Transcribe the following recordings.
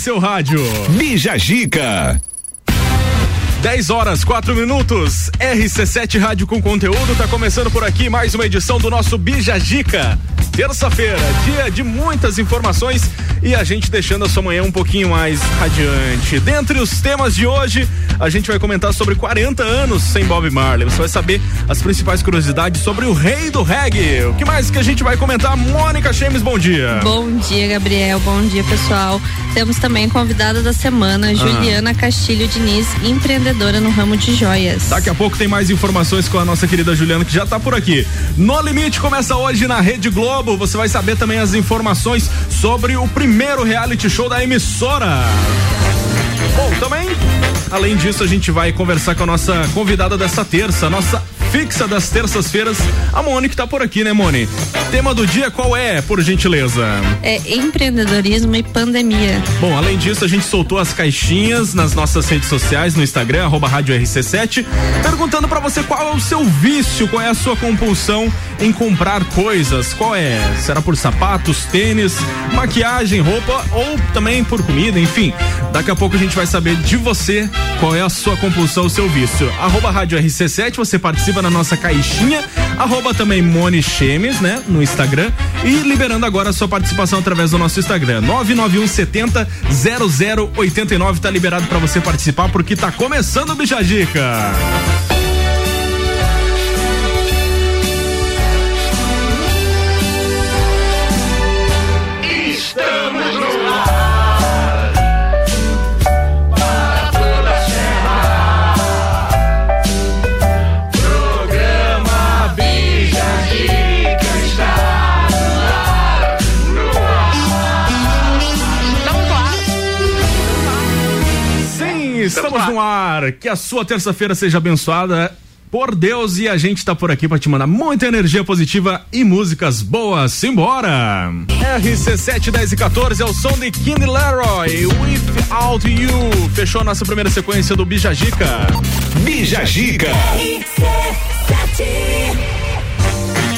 seu rádio. Bija Gica. 10 horas, 4 minutos. RC7 Rádio com conteúdo tá começando por aqui mais uma edição do nosso Bija Gica. Terça-feira, dia de muitas informações e a gente deixando a sua manhã um pouquinho mais radiante. Dentre os temas de hoje, a gente vai comentar sobre 40 anos sem Bob Marley. Você vai saber as principais curiosidades sobre o rei do reggae. O que mais que a gente vai comentar? Mônica Chemes, bom dia. Bom dia, Gabriel. Bom dia, pessoal. Temos também convidada da semana, ah. Juliana Castilho Diniz, empreendedora no ramo de joias. Daqui a pouco tem mais informações com a nossa querida Juliana, que já está por aqui. No Limite começa hoje na Rede Globo. Você vai saber também as informações sobre o primeiro reality show da emissora. Bom, também, além disso, a gente vai conversar com a nossa convidada dessa terça, nossa fixa das terças-feiras. A Moni que tá por aqui, né, Moni? Tema do dia qual é, por gentileza? É empreendedorismo e pandemia. Bom, além disso, a gente soltou as caixinhas nas nossas redes sociais, no Instagram, arroba rádio RC7, perguntando para você qual é o seu vício, qual é a sua compulsão em comprar coisas. Qual é? Será por sapatos, tênis, maquiagem, roupa ou também por comida, enfim. Daqui a pouco a gente vai saber de você qual é a sua compulsão, o seu vício. Arroba rádio RC7, você participa na nossa caixinha, arroba também Moni Chemes, né? No Instagram. E liberando agora a sua participação através do nosso Instagram. 991 70 0089 tá liberado para você participar porque tá começando o Bijagica. No ar. Que a sua terça-feira seja abençoada por Deus e a gente está por aqui para te mandar muita energia positiva e músicas boas. Simbora! RC7 10 e 14 é o som de Kenny Leroy, Without You. Fechou a nossa primeira sequência do Bijagica. Bijagica.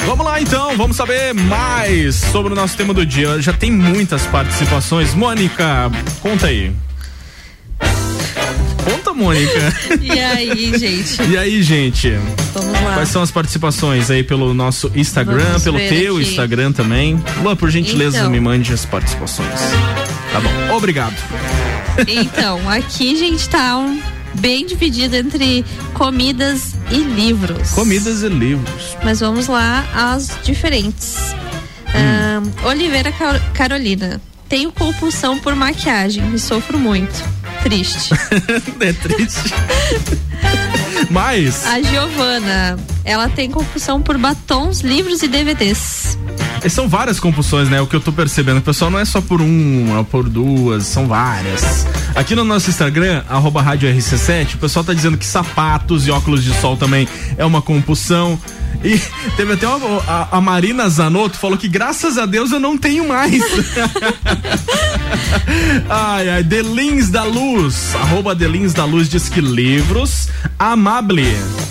Vamos lá então, vamos saber mais sobre o nosso tema do dia. Já tem muitas participações. Mônica, conta aí. Conta, Mônica. E aí, gente? E aí, gente? Vamos lá. Quais são as participações aí pelo nosso Instagram, Vamos pelo teu aqui. Instagram também? Luan, por gentileza, então. me mande as participações. Tá bom, obrigado. Então, aqui, gente, tá um bem dividido entre comidas e livros. Comidas e livros. Mas vamos lá às diferentes. Hum. Um, Oliveira Carolina. Tenho compulsão por maquiagem e sofro muito triste. é triste. Mas. A Giovana, ela tem compulsão por batons, livros e DVDs. E são várias compulsões, né? O que eu tô percebendo. O pessoal não é só por uma, é por duas, são várias. Aqui no nosso Instagram, arroba rádio RC7, o pessoal tá dizendo que sapatos e óculos de sol também é uma compulsão. E teve até uma, a, a, Marina Zanotto falou que graças a Deus eu não tenho mais. ai, ai, Delins da Luz, arroba Delins da Luz diz que livros, Amable,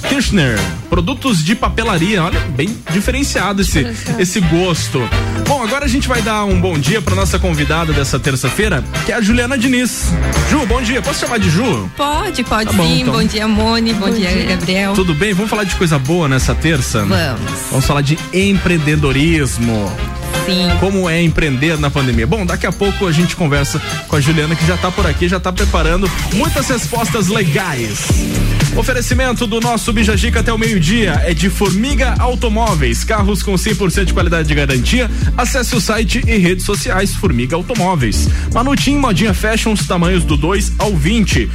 Kirchner, produtos de papelaria, olha, bem diferenciado esse, esse gosto. Bom, agora a gente vai dar um bom dia para nossa convidada dessa terça-feira, que é a Juliana Diniz. Ju, bom dia, posso chamar de Ju? Pode, pode tá bom, sim, então. bom dia Moni, bom, bom dia, dia Gabriel. Tudo bem? Vamos falar de coisa boa nessa terça? Vamos. Vamos falar de empreendedorismo. Sim. Como é empreender na pandemia? Bom, daqui a pouco a gente conversa com a Juliana que já está por aqui, já está preparando muitas respostas legais. Oferecimento do nosso Bijagica até o meio-dia é de Formiga Automóveis, carros com 100% de qualidade de garantia. Acesse o site e redes sociais Formiga Automóveis. Manutim Modinha Fashion, os tamanhos do 2 ao 20.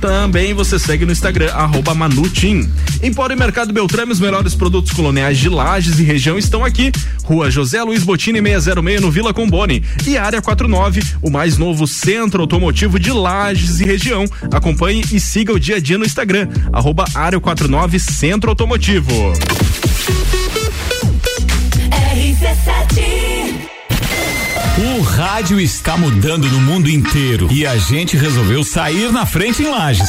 Também você segue no Instagram, arroba Manutim. Empório Mercado Beltrame, os melhores produtos coloniais de lajes e região estão aqui. Rua José Luiz Botini 606 no Vila Combone. E Área 49, o mais novo centro automotivo de lajes e região. Acompanhe e siga o dia a dia no Instagram, arroba Área 49 Centro Automotivo. RC7 o rádio está mudando no mundo inteiro e a gente resolveu sair na frente em Lages.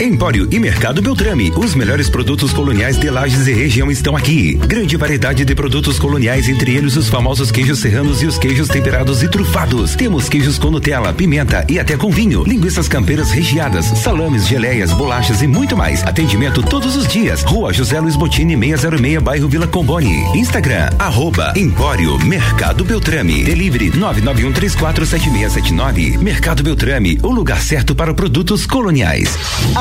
Empório e Mercado Beltrame. Os melhores produtos coloniais de Lages e região estão aqui. Grande variedade de produtos coloniais, entre eles os famosos queijos serranos e os queijos temperados e trufados. Temos queijos com Nutella, pimenta e até com vinho. Linguiças campeiras recheadas, salames, geleias, bolachas e muito mais. Atendimento todos os dias. Rua José Luiz Botini, 606, bairro Vila Comboni. Instagram, arroba Empório Mercado Beltrame. Delivery 991347679. Mercado Beltrame, o lugar certo para produtos coloniais.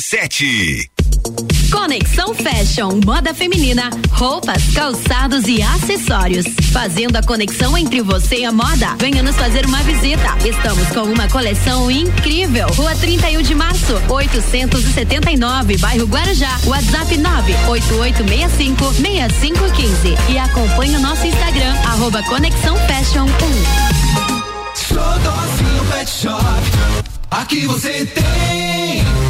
sete. Conexão Fashion, moda feminina, roupas, calçados e acessórios. Fazendo a conexão entre você e a moda. Venha nos fazer uma visita. Estamos com uma coleção incrível. Rua 31 de março, 879, bairro Guarujá. WhatsApp 98865 6515. E acompanhe o nosso Instagram, arroba Conexão Fashion 1. Sou docinho pet shop. Aqui você tem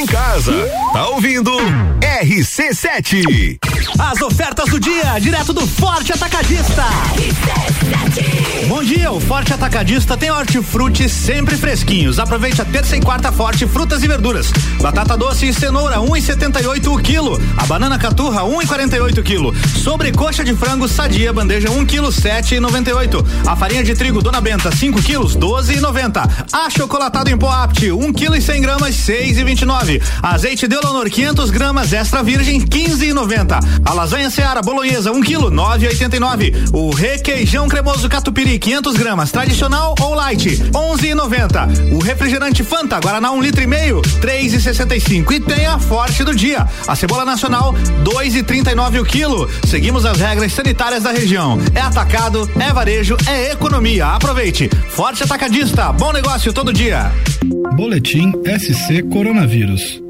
em casa. Tá ouvindo? RC7. As ofertas do dia, direto do Forte Atacadista. Bom dia, o Forte Atacadista tem hortifruti sempre fresquinhos. Aproveite a terça e quarta forte frutas e verduras. Batata doce e cenoura 1,78 um o quilo. A banana caturra 1,48 um o quilo. Sobrecoxa de frango sadia bandeja 1 um quilo 7,98. A farinha de trigo Dona Benta 5 quilos 12,90. Achocolatado em pó apt 1 quilo e 100 gramas 6,29. Azeite de Leonor 500 gramas extra virgem 15,90. A lasanha Seara bolonhesa 1 kg 9,89. O requeijão cremoso catupiry 500 gramas tradicional ou light 11,90. O refrigerante Fanta Guaraná 1 um litro e meio 3,65. E tem a forte do dia. A cebola nacional 2,39 o quilo. Seguimos as regras sanitárias da região. É atacado, é varejo, é economia. Aproveite. Forte atacadista. Bom negócio todo dia. Boletim SC Coronavírus.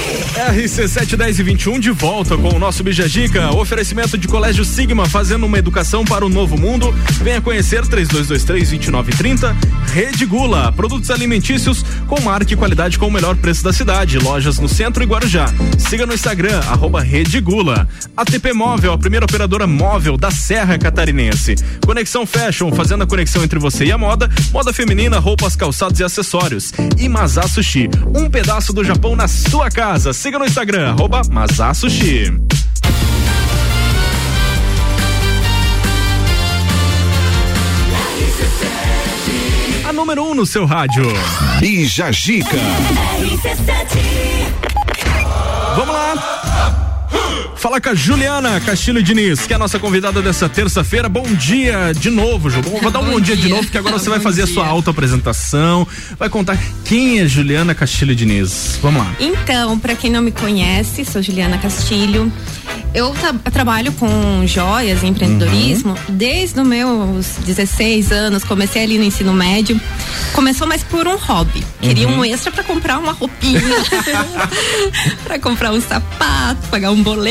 10 e 21 de volta com o nosso Bijagica. Oferecimento de Colégio Sigma, fazendo uma educação para o novo mundo. Venha conhecer 3223-2930. Rede Gula, produtos alimentícios com marca e qualidade com o melhor preço da cidade. Lojas no centro e Guarujá. Siga no Instagram, arroba Rede Gula. ATP Móvel, a primeira operadora móvel da Serra Catarinense. Conexão Fashion, fazendo a conexão entre você e a moda. Moda feminina, roupas, calçados e acessórios. E Sushi, um pedaço do Japão na sua casa. Siga siga no Instagram, arroba Masasushi. A número 1 um no seu rádio. Bija Gica. Vamos lá. Fala com a Juliana Castilho Diniz, que é a nossa convidada dessa terça-feira. Bom dia de novo, Ju. Vou dar um bom, bom dia. dia. de novo, que agora você vai fazer dia. a sua auto-apresentação, vai contar quem é Juliana Castilho Diniz. Vamos lá. Então, para quem não me conhece, sou Juliana Castilho. Eu tra trabalho com joias e empreendedorismo uhum. desde os meus 16 anos. Comecei ali no ensino médio. Começou mais por um hobby. Queria uhum. um extra para comprar uma roupinha, para comprar um sapato, pagar um boleto.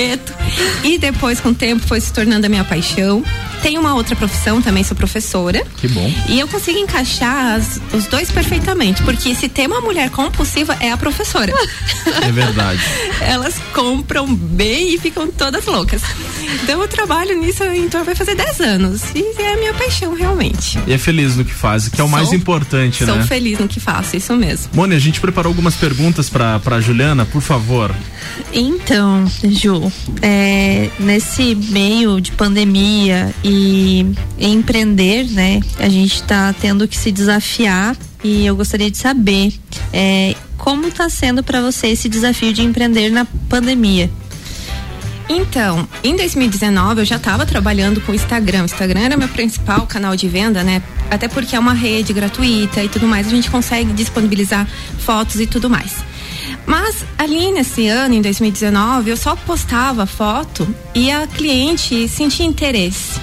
E depois, com o tempo, foi se tornando a minha paixão. Tenho uma outra profissão, também sou professora. Que bom. E eu consigo encaixar as, os dois perfeitamente, porque se tem uma mulher compulsiva é a professora. É verdade. Elas compram bem e ficam todas loucas. Então eu trabalho nisso, então vai fazer 10 anos. E é a minha paixão, realmente. E é feliz no que faz, que é o sou, mais importante, sou né? Sou feliz no que faço, isso mesmo. Mônia, a gente preparou algumas perguntas para pra Juliana, por favor. Então, Ju, é, nesse meio de pandemia e empreender, né? A gente está tendo que se desafiar e eu gostaria de saber é, como está sendo para você esse desafio de empreender na pandemia. Então, em 2019 eu já estava trabalhando com o Instagram. O Instagram era meu principal canal de venda, né? Até porque é uma rede gratuita e tudo mais, a gente consegue disponibilizar fotos e tudo mais. Mas ali nesse ano, em 2019, eu só postava foto e a cliente sentia interesse.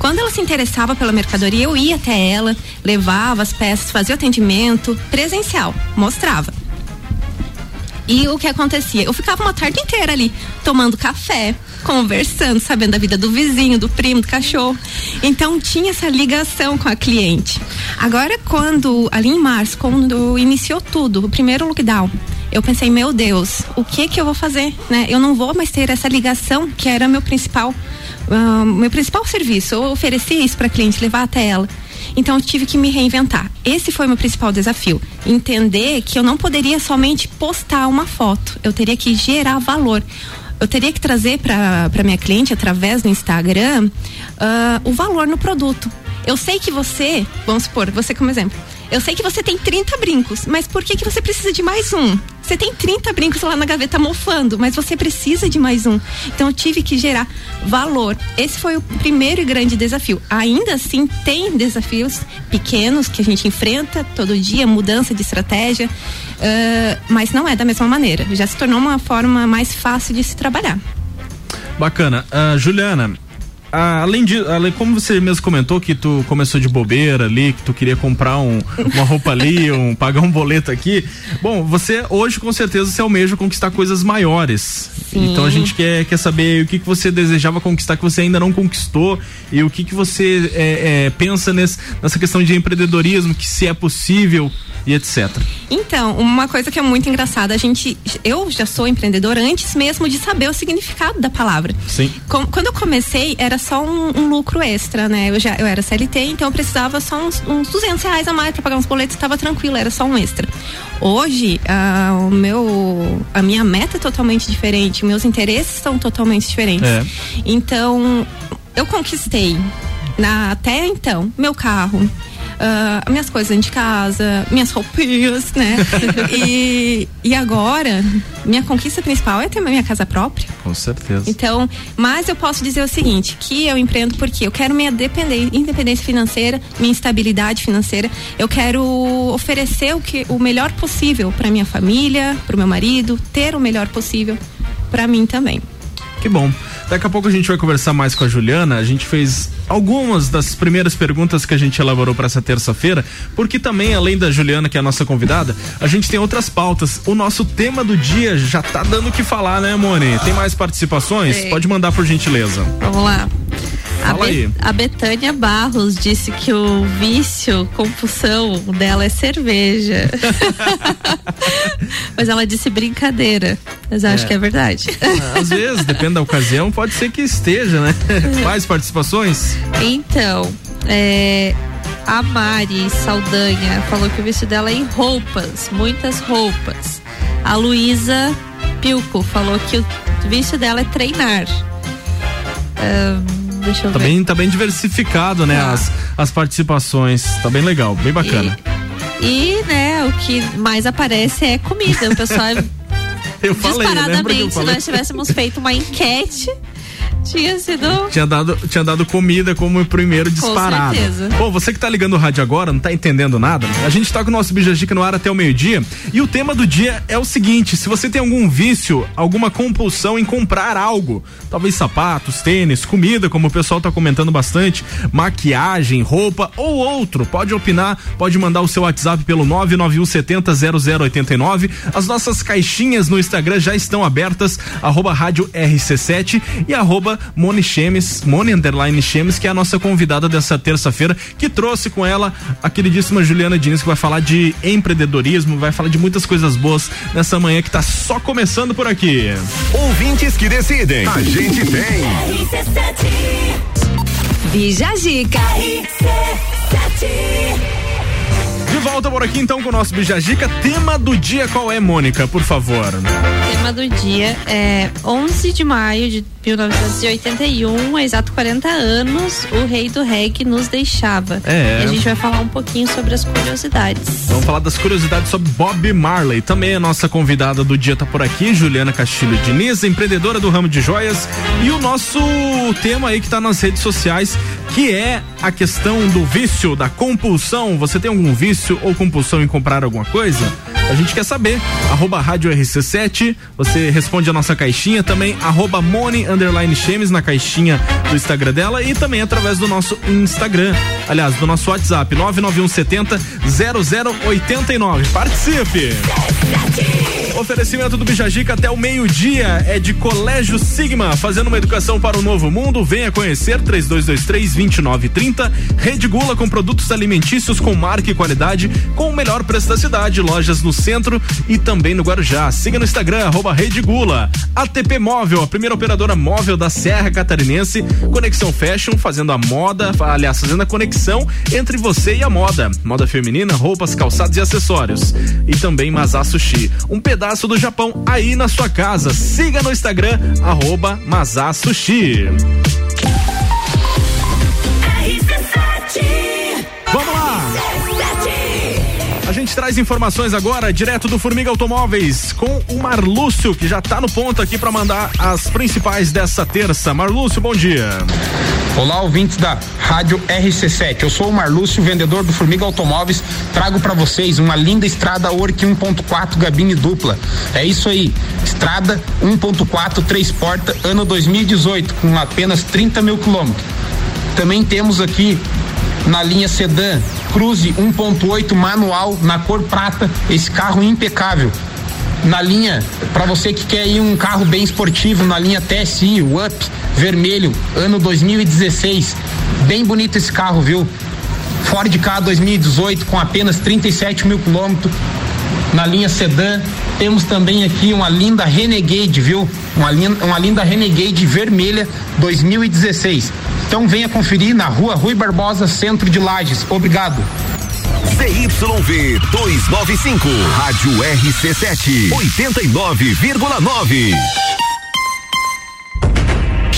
Quando ela se interessava pela mercadoria, eu ia até ela, levava as peças, fazia atendimento presencial, mostrava. E o que acontecia? Eu ficava uma tarde inteira ali, tomando café, conversando, sabendo da vida do vizinho, do primo, do cachorro. Então tinha essa ligação com a cliente. Agora, quando, ali em março, quando iniciou tudo, o primeiro lockdown, eu pensei, meu Deus, o que que eu vou fazer, né? Eu não vou mais ter essa ligação que era meu principal, uh, meu principal serviço. Eu oferecer isso para cliente, levar até ela. Então eu tive que me reinventar. Esse foi o meu principal desafio. Entender que eu não poderia somente postar uma foto, eu teria que gerar valor. Eu teria que trazer para minha cliente, através do Instagram, uh, o valor no produto. Eu sei que você, vamos supor, você como exemplo, eu sei que você tem 30 brincos, mas por que, que você precisa de mais um? Você tem 30 brincos lá na gaveta mofando, mas você precisa de mais um. Então eu tive que gerar valor. Esse foi o primeiro e grande desafio. Ainda assim, tem desafios pequenos que a gente enfrenta todo dia, mudança de estratégia, uh, mas não é da mesma maneira. Já se tornou uma forma mais fácil de se trabalhar. Bacana. Uh, Juliana, ah, além de, além, como você mesmo comentou que tu começou de bobeira ali, que tu queria comprar um, uma roupa ali, um, pagar um boleto aqui. Bom, você hoje com certeza você almeja conquistar coisas maiores. Sim. Então a gente quer, quer saber o que, que você desejava conquistar que você ainda não conquistou e o que, que você é, é, pensa nesse, nessa questão de empreendedorismo, que se é possível e etc. Então, uma coisa que é muito engraçada, a gente, eu já sou empreendedora antes mesmo de saber o significado da palavra. Sim. Com, quando eu comecei, era só um, um, lucro extra, né? Eu já eu era CLT, então eu precisava só uns, uns 200 reais a mais para pagar uns boletos, estava tranquilo, era só um extra. Hoje, uh, o meu, a minha meta é totalmente diferente, meus interesses são totalmente diferentes. É. Então, eu conquistei na, até então meu carro, uh, minhas coisas de casa, minhas roupinhas, né? e, e agora, minha conquista principal é ter minha casa própria. Com certeza. Então, mas eu posso dizer o seguinte, que eu empreendo porque eu quero minha independência financeira, minha estabilidade financeira. Eu quero oferecer o que o melhor possível para minha família, para o meu marido, ter o melhor possível para mim também. Que bom. Daqui a pouco a gente vai conversar mais com a Juliana. A gente fez algumas das primeiras perguntas que a gente elaborou para essa terça-feira, porque também, além da Juliana, que é a nossa convidada, a gente tem outras pautas. O nosso tema do dia já tá dando o que falar, né, Mone? Tem mais participações? É. Pode mandar por gentileza. Vamos lá. Fala a, aí. a Betânia Barros disse que o vício, compulsão dela é cerveja. Mas ela disse brincadeira. Mas eu é. acho que é verdade. Às vezes, depende da ocasião, pode ser que esteja, né? Mais participações? Então, é, a Mari Saldanha falou que o vício dela é em roupas, muitas roupas. A Luísa Pilco falou que o vício dela é treinar. Um, Deixa eu tá ver. Bem, tá bem diversificado, né? Tá. As, as participações. Tá bem legal, bem bacana. E E, né, o que mais aparece é comida. O pessoal é Eu falei, que eu disparadamente, se falei? nós tivéssemos feito uma enquete, tinha sido Tinha dado, tinha dado comida como o primeiro disparado. certeza. Bom, você que tá ligando o rádio agora, não tá entendendo nada, a gente tá com o nosso Bijajica no ar até o meio-dia e o tema do dia é o seguinte: se você tem algum vício, alguma compulsão em comprar algo, talvez sapatos, tênis, comida, como o pessoal tá comentando bastante, maquiagem, roupa ou outro, pode opinar, pode mandar o seu WhatsApp pelo 991700089. As nossas caixinhas no Instagram já estão abertas, arroba rádio RC7 e arroba Moni Chemes, Moni Underline Chemes, que é a nossa convidada dessa terça-feira, que trouxe com ela a queridíssima Juliana Diniz, que vai falar de empreendedorismo, vai falar de muitas coisas boas nessa manhã que tá só começando por aqui. Ouvintes que decidem. A gente tem. Bija. De volta por aqui então com o nosso Bijagica. Tema do dia qual é, Mônica, por favor? Tema do dia é 11 de maio de 1981, há exato 40 anos, o rei do reggae nos deixava. É. E a gente vai falar um pouquinho sobre as curiosidades. Vamos falar das curiosidades sobre Bob Marley. Também a nossa convidada do dia tá por aqui, Juliana Castilho Diniz, empreendedora do ramo de joias. E o nosso tema aí que tá nas redes sociais, que é a questão do vício, da compulsão. Você tem algum vício ou compulsão em comprar alguma coisa? A gente quer saber. Arroba Rádio RC7, você responde a nossa caixinha também, arroba underline Chemes na caixinha do Instagram dela e também através do nosso Instagram. Aliás, do nosso WhatsApp, 99170 0089. Participe! Oferecimento do Bijagica até o meio-dia é de Colégio Sigma, fazendo uma educação para o novo mundo. Venha conhecer 3223-2930. Rede Gula com produtos alimentícios com marca e qualidade, com o melhor preço da cidade. Lojas no centro e também no Guarujá. Siga no Instagram, arroba Rede Gula. ATP Móvel, a primeira operadora móvel da Serra Catarinense. Conexão Fashion, fazendo a moda, aliás, fazendo a conexão entre você e a moda. Moda feminina, roupas, calçados e acessórios. E também Mazá Sushi. Um pedaço do Japão aí na sua casa. Siga no Instagram, arroba Sushi. Vamos lá! A gente traz informações agora, direto do Formiga Automóveis, com o Marlúcio, que já tá no ponto aqui para mandar as principais dessa terça. Marlúcio, bom dia. Olá, ouvintes da Rádio RC7. Eu sou o Marlúcio, vendedor do Formiga Automóveis. Trago para vocês uma linda estrada Orc 1.4 gabine dupla. É isso aí, estrada 1.4 três porta, ano 2018, com apenas 30 mil quilômetros. Também temos aqui na linha sedã Cruze 1.8 manual na cor prata, esse carro impecável. Na linha, para você que quer ir um carro bem esportivo, na linha TSI, o Up, vermelho, ano 2016. Bem bonito esse carro, viu? Ford K 2018 com apenas 37 mil quilômetros. Na linha sedã, temos também aqui uma linda Renegade, viu? Uma, lin uma linda Renegade vermelha 2016. Então venha conferir na rua Rui Barbosa, centro de Lages. Obrigado. ZYV 295, Rádio RC7, 89,9.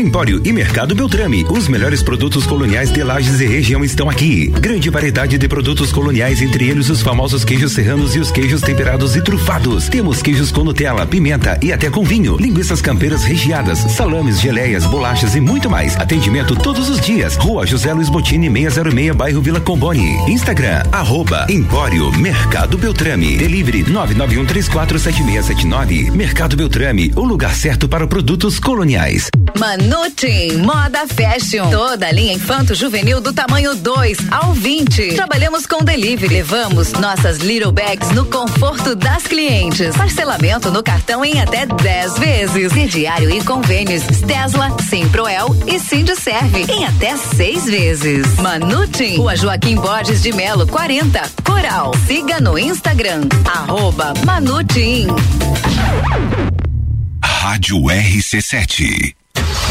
Empório e Mercado Beltrame. Os melhores produtos coloniais de Lages e região estão aqui. Grande variedade de produtos coloniais, entre eles os famosos queijos serranos e os queijos temperados e trufados. Temos queijos com Nutella, pimenta e até com vinho. Linguiças campeiras recheadas, salames, geleias, bolachas e muito mais. Atendimento todos os dias. Rua José Luiz Botini, 606, bairro Vila Comboni. Instagram, arroba Empório Mercado Beltrame. Delivery 991347679. Mercado Beltrame, o lugar certo para produtos coloniais. Manutim Moda Fashion. Toda linha infanto juvenil do tamanho 2 ao 20. Trabalhamos com delivery. Levamos nossas little bags no conforto das clientes. Parcelamento no cartão em até 10 vezes. Crediário e convênios Tesla, Simproel e Serve em até seis vezes. Manutim, Rua Joaquim Borges de Melo, 40, Coral. Siga no Instagram, arroba Manutim. Rádio RC7.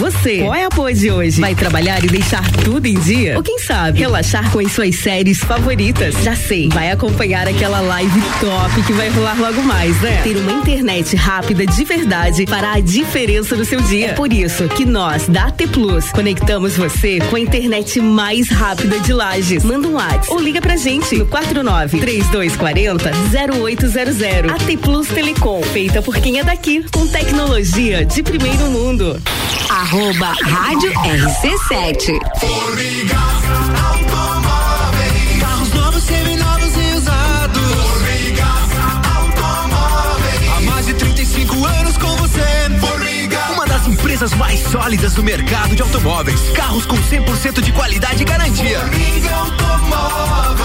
Você, qual é a pose de hoje? Vai trabalhar e deixar tudo em dia? Ou quem sabe, relaxar com as suas séries favoritas? Já sei, vai acompanhar aquela live top que vai rolar logo mais, né? Ter uma internet rápida de verdade fará a diferença no seu dia. É por isso que nós, da AT Plus, conectamos você com a internet mais rápida de Lages. Manda um WhatsApp ou liga pra gente no 49 3240 0800. AT Plus Telecom, feita por quem é daqui, com tecnologia de primeiro mundo. Arroba Rádio RC7. Formiga Automóveis. Carros novos, e usados. Automóveis. Há mais de 35 anos com você. Uma das empresas mais sólidas do mercado de automóveis. Carros com 100% de qualidade e garantia. Formiga Automóveis.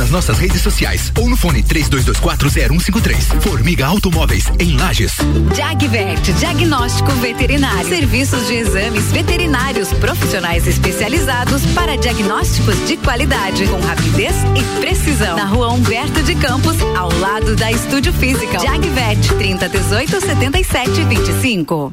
Nas nossas redes sociais ou no fone 32240153. Formiga Automóveis, em Lages. Jagvet, diagnóstico veterinário. Serviços de exames veterinários profissionais especializados para diagnósticos de qualidade, com rapidez e precisão. Na rua Humberto de Campos, ao lado da Estúdio Física. Jagvet, 30 18 77 25.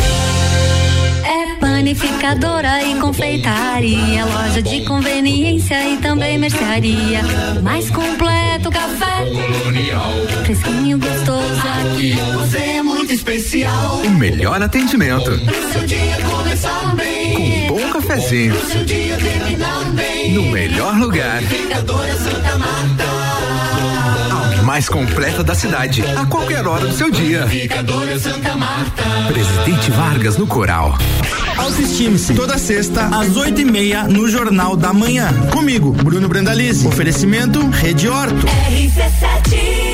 Panificadora e confeitaria, loja de conveniência e também mercearia. Mais completo café. Colonial. Fresquinho gostoso aqui. Você é muito especial. O melhor atendimento. Seu dia começar bem. Com um bom cafezinho. Seu dia terminar bem. No melhor lugar. Panificadora Santa Marta. Mais completa da cidade. A qualquer hora do seu dia. Panificadora Santa Marta. Presidente Vargas no Coral. Autoestime-se. Toda sexta, às oito e meia, no Jornal da Manhã. Comigo, Bruno Brandalize. Oferecimento Rede Horto. RC7.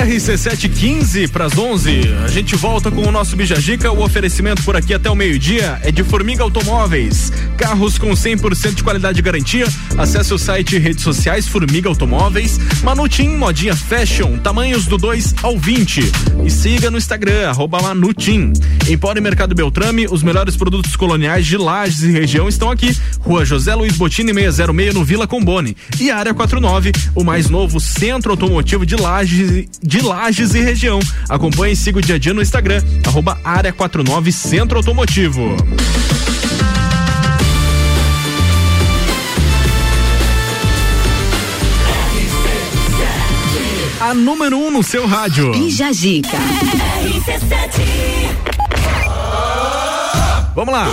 RC715 para as 11. A gente volta com o nosso Bijagica. O oferecimento por aqui até o meio-dia é de Formiga Automóveis. Carros com 100% de qualidade e garantia. Acesse o site e redes sociais Formiga Automóveis. Manutim Modinha Fashion, tamanhos do 2 ao 20. E siga no Instagram, Manutim. Empório Mercado Beltrame, os melhores produtos coloniais de Lages e região estão aqui. Rua José Luiz Botini 606 no Vila Combone. E Área 49, o mais novo centro automotivo de Lages, de Lages e região. Acompanhe e siga o dia a dia no Instagram, arroba Área 49 Centro Automotivo. A número 1 um no seu rádio. Bijagica. Vamos lá.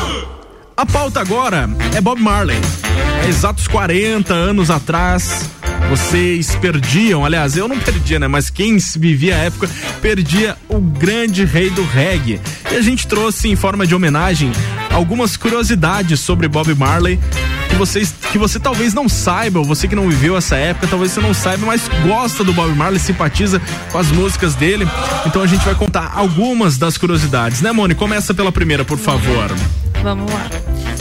A pauta agora é Bob Marley. Há exatos 40 anos atrás, vocês perdiam, aliás, eu não perdia, né? Mas quem vivia a época perdia o grande rei do reggae. E a gente trouxe em forma de homenagem algumas curiosidades sobre Bob Marley que vocês que você talvez não saiba, você que não viveu essa época, talvez você não saiba, mas gosta do Bob Marley, simpatiza com as músicas dele. Então a gente vai contar algumas das curiosidades, né, Moni? Começa pela primeira, por favor. Vamos lá.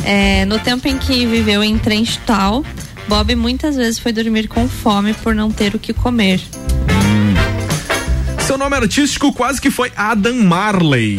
É, no tempo em que viveu em Trenchtal, Bob muitas vezes foi dormir com fome por não ter o que comer. Seu nome artístico quase que foi Adam Marley.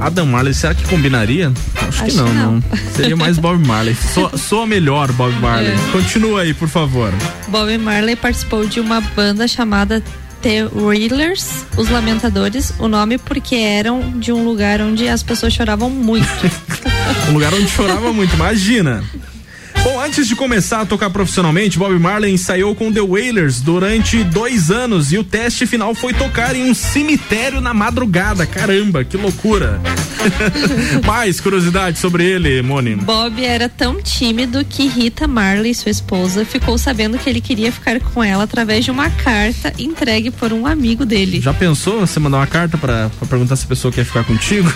Adam Marley, será que combinaria? Acho, que Acho não, que não, não. Seria mais Bob Marley. So, soa melhor, Bob Marley. É. Continua aí, por favor. Bob Marley participou de uma banda chamada The Wailers, os Lamentadores, o nome porque eram de um lugar onde as pessoas choravam muito. Um lugar onde chorava muito, imagina. Antes de começar a tocar profissionalmente, Bob Marley ensaiou com The Wailers durante dois anos e o teste final foi tocar em um cemitério na madrugada. Caramba, que loucura! Mais curiosidade sobre ele, Moni. Bob era tão tímido que Rita Marley, sua esposa, ficou sabendo que ele queria ficar com ela através de uma carta entregue por um amigo dele. Já pensou você mandar uma carta pra, pra perguntar se a pessoa quer ficar contigo?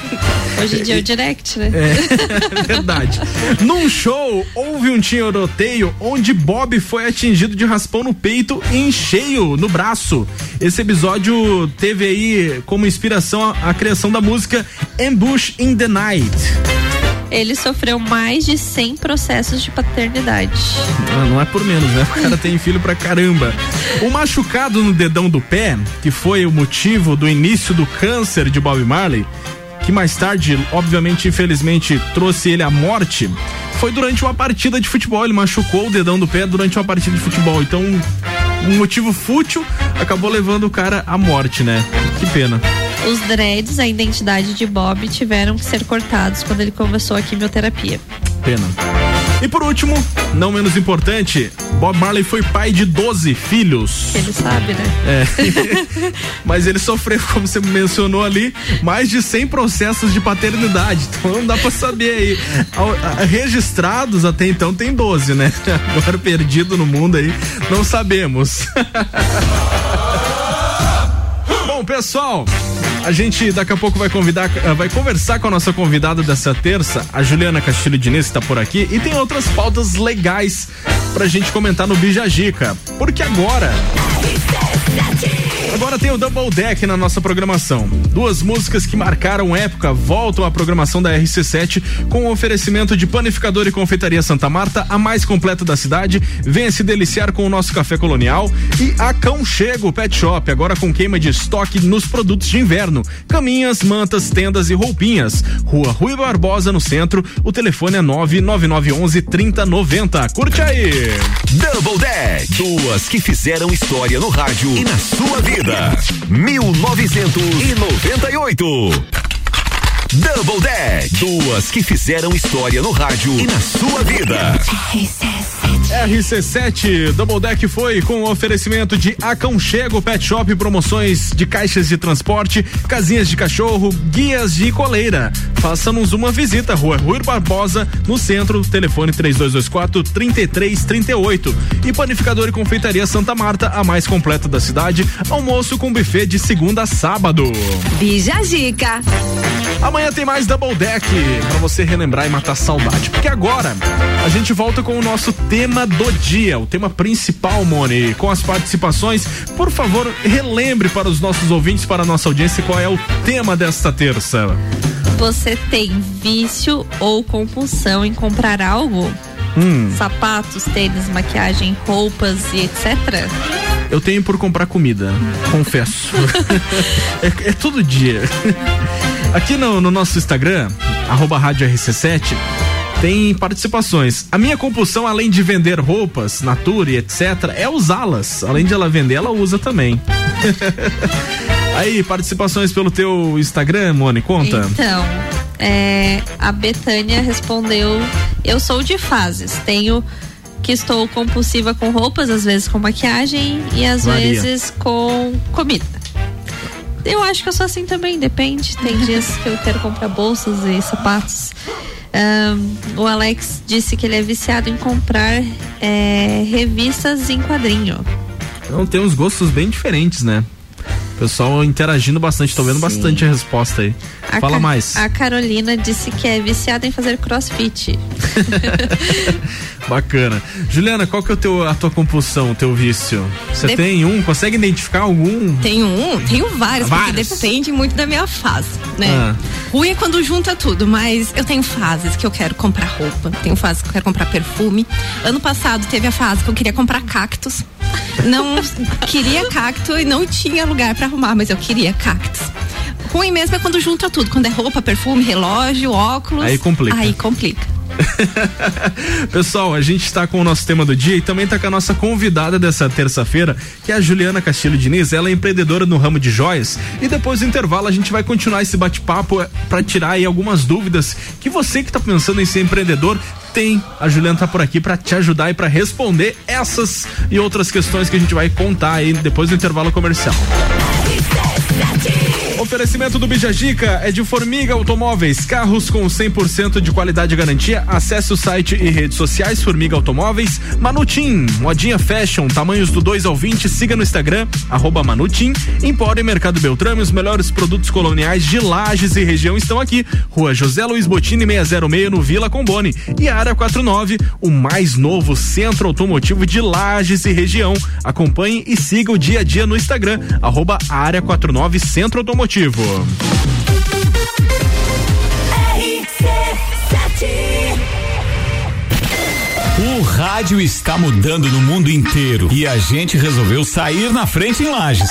Hoje em dia é o direct, né? É verdade. Num show, houve um tiroteio onde Bob foi atingido de raspão no peito e em cheio no braço. Esse episódio teve aí como inspiração a, a criação da música Ambush in the Night. Ele sofreu mais de 100 processos de paternidade. Ah, não é por menos, né? O cara tem filho pra caramba. O machucado no dedão do pé, que foi o motivo do início do câncer de Bob Marley, que mais tarde, obviamente, infelizmente, trouxe ele à morte, foi durante uma partida de futebol. Ele machucou o dedão do pé durante uma partida de futebol. Então, um motivo fútil acabou levando o cara à morte, né? Que pena. Os dreads, a identidade de Bob, tiveram que ser cortados quando ele começou a quimioterapia. Pena. E por último, não menos importante, Bob Marley foi pai de 12 filhos. Ele sabe, né? É. Mas ele sofreu, como você mencionou ali, mais de 100 processos de paternidade. Então não dá pra saber aí. Registrados até então tem 12, né? Agora perdido no mundo aí, não sabemos. Bom, pessoal, a gente daqui a pouco vai convidar, eh, vai conversar com a nossa convidada dessa terça, a Juliana Castilho Diniz, que tá por aqui, e tem outras pautas legais pra gente comentar no Bijagica. Porque agora. Agora tem o Double Deck na nossa programação. Duas músicas que marcaram época voltam à programação da RC7 com o oferecimento de panificador e confeitaria Santa Marta, a mais completa da cidade. Venha se deliciar com o nosso café colonial e a Cão Chego Pet Shop, agora com queima de estoque nos produtos de inverno, caminhas, mantas, tendas e roupinhas. Rua Rui Barbosa no centro. O telefone é 99911 3090. Curte aí. Double Deck. Duas que fizeram história no rádio e na sua vida. 1998. Double Deck. Duas que fizeram história no rádio e na sua vida. RC7 Double Deck foi com o oferecimento de Aconchego Pet Shop, promoções de caixas de transporte, casinhas de cachorro, guias de coleira. Faça-nos uma visita, Rua Rui Barbosa, no centro, telefone 3224 3338. E panificador e confeitaria Santa Marta, a mais completa da cidade. Almoço com buffet de segunda a sábado. Bija Zica. Amanhã tem mais Double Deck pra você relembrar e matar saudade. Porque agora a gente volta com o nosso tema do dia, o tema principal, Moni, com as participações. Por favor, relembre para os nossos ouvintes, para a nossa audiência, qual é o tema desta terça. Você tem vício ou compulsão em comprar algo? Hum, Sapatos, tênis, maquiagem, roupas e etc. eu tenho por comprar comida, confesso. é, é todo dia. Aqui no, no nosso Instagram, arroba rádio RC7, tem participações. A minha compulsão, além de vender roupas, Natura e etc., é usá-las. Além de ela vender, ela usa também. Aí, participações pelo teu Instagram, Moni, conta. Então, é, a Betânia respondeu: Eu sou de fases. Tenho que estou compulsiva com roupas, às vezes com maquiagem e às Varia. vezes com comida. Eu acho que eu sou assim também, depende. Tem dias que eu quero comprar bolsas e sapatos. Ahn, o Alex disse que ele é viciado em comprar é, revistas em quadrinho. Então tem uns gostos bem diferentes, né? Pessoal interagindo bastante, tô vendo Sim. bastante a resposta aí. A Fala Ca- mais. A Carolina disse que é viciada em fazer crossfit. Bacana. Juliana, qual que é o teu, a tua compulsão, o teu vício? Você Dep- tem um? Consegue identificar algum? Tenho um, tenho vários, Vários? porque depende muito da minha fase, né? Ah. Ruim é quando junta tudo, mas eu tenho fases que eu quero comprar roupa, tenho fases que eu quero comprar perfume. Ano passado teve a fase que eu queria comprar cactos. Não queria cacto e não tinha lugar pra arrumar, mas eu queria cactos. Ruim mesmo é quando junta tudo, quando é roupa, perfume, relógio, óculos. Aí complica. Aí complica. Pessoal, a gente está com o nosso tema do dia e também está com a nossa convidada dessa terça-feira, que é a Juliana Castilho Diniz. Ela é empreendedora no ramo de joias. E depois do intervalo a gente vai continuar esse bate-papo para tirar aí algumas dúvidas que você que está pensando em ser empreendedor tem. A Juliana tá por aqui para te ajudar e para responder essas e outras questões que a gente vai contar aí depois do intervalo comercial. Oferecimento do Bijagica é de Formiga Automóveis, carros com 100% de qualidade e garantia. Acesse o site e redes sociais Formiga Automóveis. Manutim, modinha fashion, tamanhos do 2 ao 20. Siga no Instagram, arroba Manutim. Empório Mercado Beltrame, os melhores produtos coloniais de Lages e região estão aqui. Rua José Luiz Botini 606 no Vila Combone. E Área 49, o mais novo centro automotivo de Lages e região. Acompanhe e siga o dia a dia no Instagram, arroba Área 49 Centro Automotivo. O rádio está mudando no mundo inteiro e a gente resolveu sair na frente em Lages.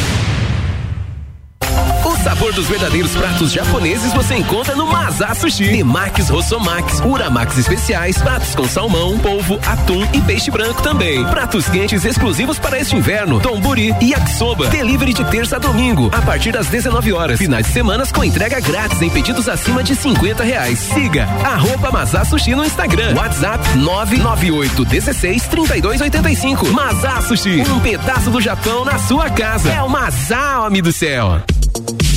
Sabor dos verdadeiros pratos japoneses você encontra no Mazá Sushi. Temakis Rossomax, Uramax especiais, pratos com salmão, polvo, atum e peixe branco também. Pratos quentes exclusivos para este inverno, Tomburi e Yakisoba. Delivery de terça a domingo, a partir das 19 horas. Finais de semanas com entrega grátis em pedidos acima de 50 reais. Siga arroba Mazá Sushi no Instagram. WhatsApp 998 16 32 85. Mazá Sushi, um pedaço do Japão na sua casa. É o Mazá, homem do céu.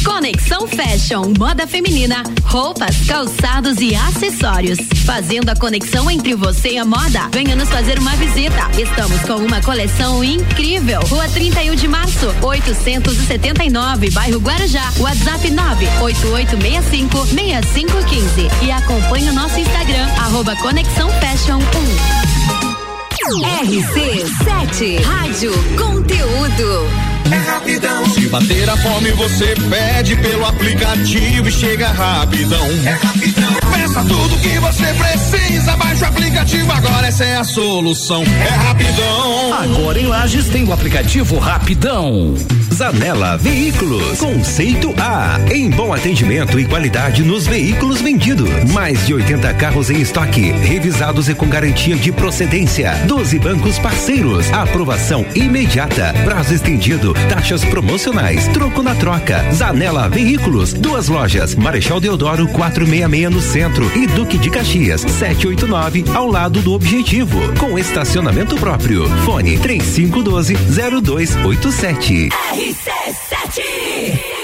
Conexão Fashion, moda feminina, roupas, calçados e acessórios. Fazendo a conexão entre você e a moda. Venha nos fazer uma visita. Estamos com uma coleção incrível. Rua 31 de março, 879, bairro Guarujá. WhatsApp 98865 6515. E acompanhe o nosso Instagram, arroba Conexão Fashion 1. RC7 Rádio Conteúdo. É rapidão. Se bater a fome, você pede pelo aplicativo e chega rapidão. É rapidão. Peça tudo que você precisa, baixa o aplicativo agora, essa é a solução. É rapidão. Agora em Lages tem o aplicativo Rapidão. Zanela Veículos. Conceito A. Em bom atendimento e qualidade nos veículos vendidos. Mais de 80 carros em estoque, revisados e com garantia de procedência. 12 bancos parceiros. Aprovação imediata. Prazo estendido. Taxas promocionais. Troco na troca. Zanela Veículos. Duas lojas. Marechal Deodoro 466 no centro e Duque de Caxias 789 ao lado do Objetivo. Com estacionamento próprio. Fone 3512 0287.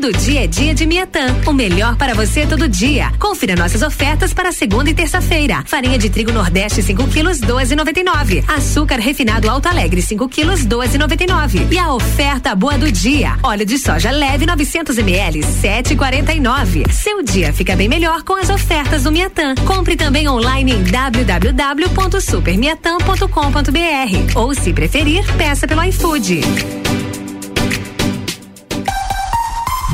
Todo dia é dia de Miatã. O melhor para você todo dia. Confira nossas ofertas para segunda e terça-feira. Farinha de trigo Nordeste 5 quilos 12,99. Açúcar refinado Alto Alegre 5 quilos 12,99. E a oferta boa do dia. Óleo de soja leve 900 ml 7,49. Seu dia fica bem melhor com as ofertas do Miatã. Compre também online em www.supermiatã.com.br ou se preferir, peça pelo iFood.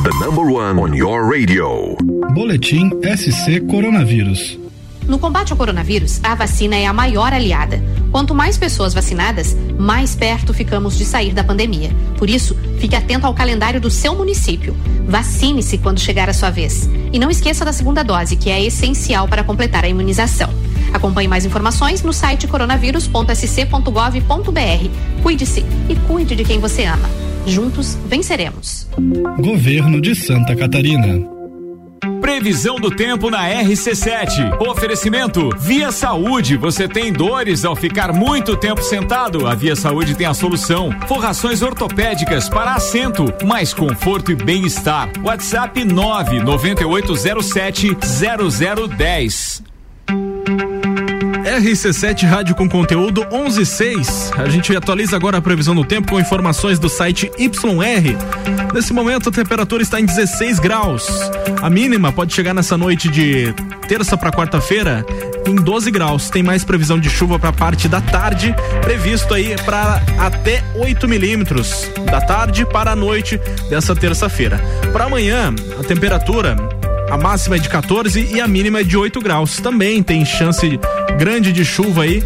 The number one on your radio. Boletim SC Coronavírus. No combate ao coronavírus, a vacina é a maior aliada. Quanto mais pessoas vacinadas, mais perto ficamos de sair da pandemia. Por isso, fique atento ao calendário do seu município. Vacine-se quando chegar a sua vez. E não esqueça da segunda dose, que é essencial para completar a imunização. Acompanhe mais informações no site coronavírus.sc.gov.br. Cuide-se e cuide de quem você ama. Juntos venceremos. Governo de Santa Catarina. Previsão do tempo na RC7. Oferecimento Via Saúde. Você tem dores ao ficar muito tempo sentado? A Via Saúde tem a solução. Forrações ortopédicas para assento, mais conforto e bem-estar. WhatsApp 99807 0010. RC7 Rádio com conteúdo 116. A gente atualiza agora a previsão do tempo com informações do site YR. Nesse momento a temperatura está em 16 graus. A mínima pode chegar nessa noite de terça para quarta-feira em 12 graus. Tem mais previsão de chuva para parte da tarde, previsto aí para até 8 milímetros da tarde para a noite dessa terça-feira. Para amanhã, a temperatura a máxima é de 14 e a mínima é de 8 graus. Também tem chance grande de chuva aí,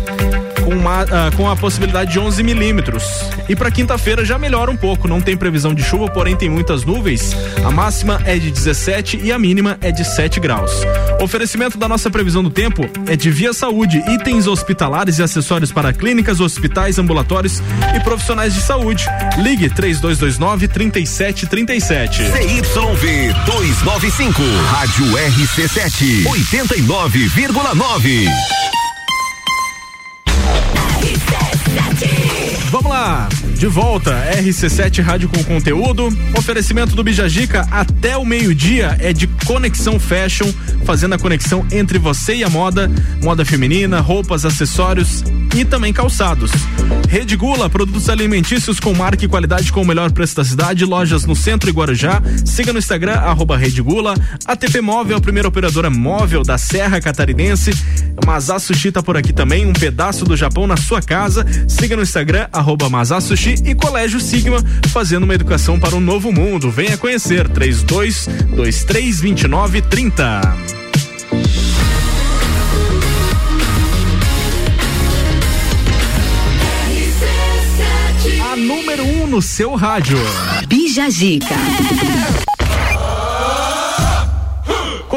com, uma, ah, com a possibilidade de 11 milímetros. E para quinta-feira já melhora um pouco, não tem previsão de chuva, porém tem muitas nuvens. A máxima é de 17 e a mínima é de 7 graus. Oferecimento da nossa previsão do tempo é de Via Saúde, itens hospitalares e acessórios para clínicas, hospitais, ambulatórios e profissionais de saúde. Ligue 3229 3737. CYV 295. Rádio RC7. 89,9. Vamos lá, de volta, RC7 Rádio com conteúdo. Oferecimento do Bijagica até o meio-dia é de Conexão Fashion, fazendo a conexão entre você e a moda, moda feminina, roupas, acessórios e também calçados. Rede Gula, produtos alimentícios com marca e qualidade com o melhor preço da cidade, lojas no centro e Guarujá. Siga no Instagram, arroba Rede Gula. ATP Móvel, a primeira operadora móvel da Serra Catarinense. Mazá Sushi tá por aqui também, um pedaço do Japão na sua casa. Siga no Instagram, arroba Sushi e Colégio Sigma, fazendo uma educação para um novo mundo. Venha conhecer, 32 23 29 30. A número 1 um no seu rádio. Bijagica.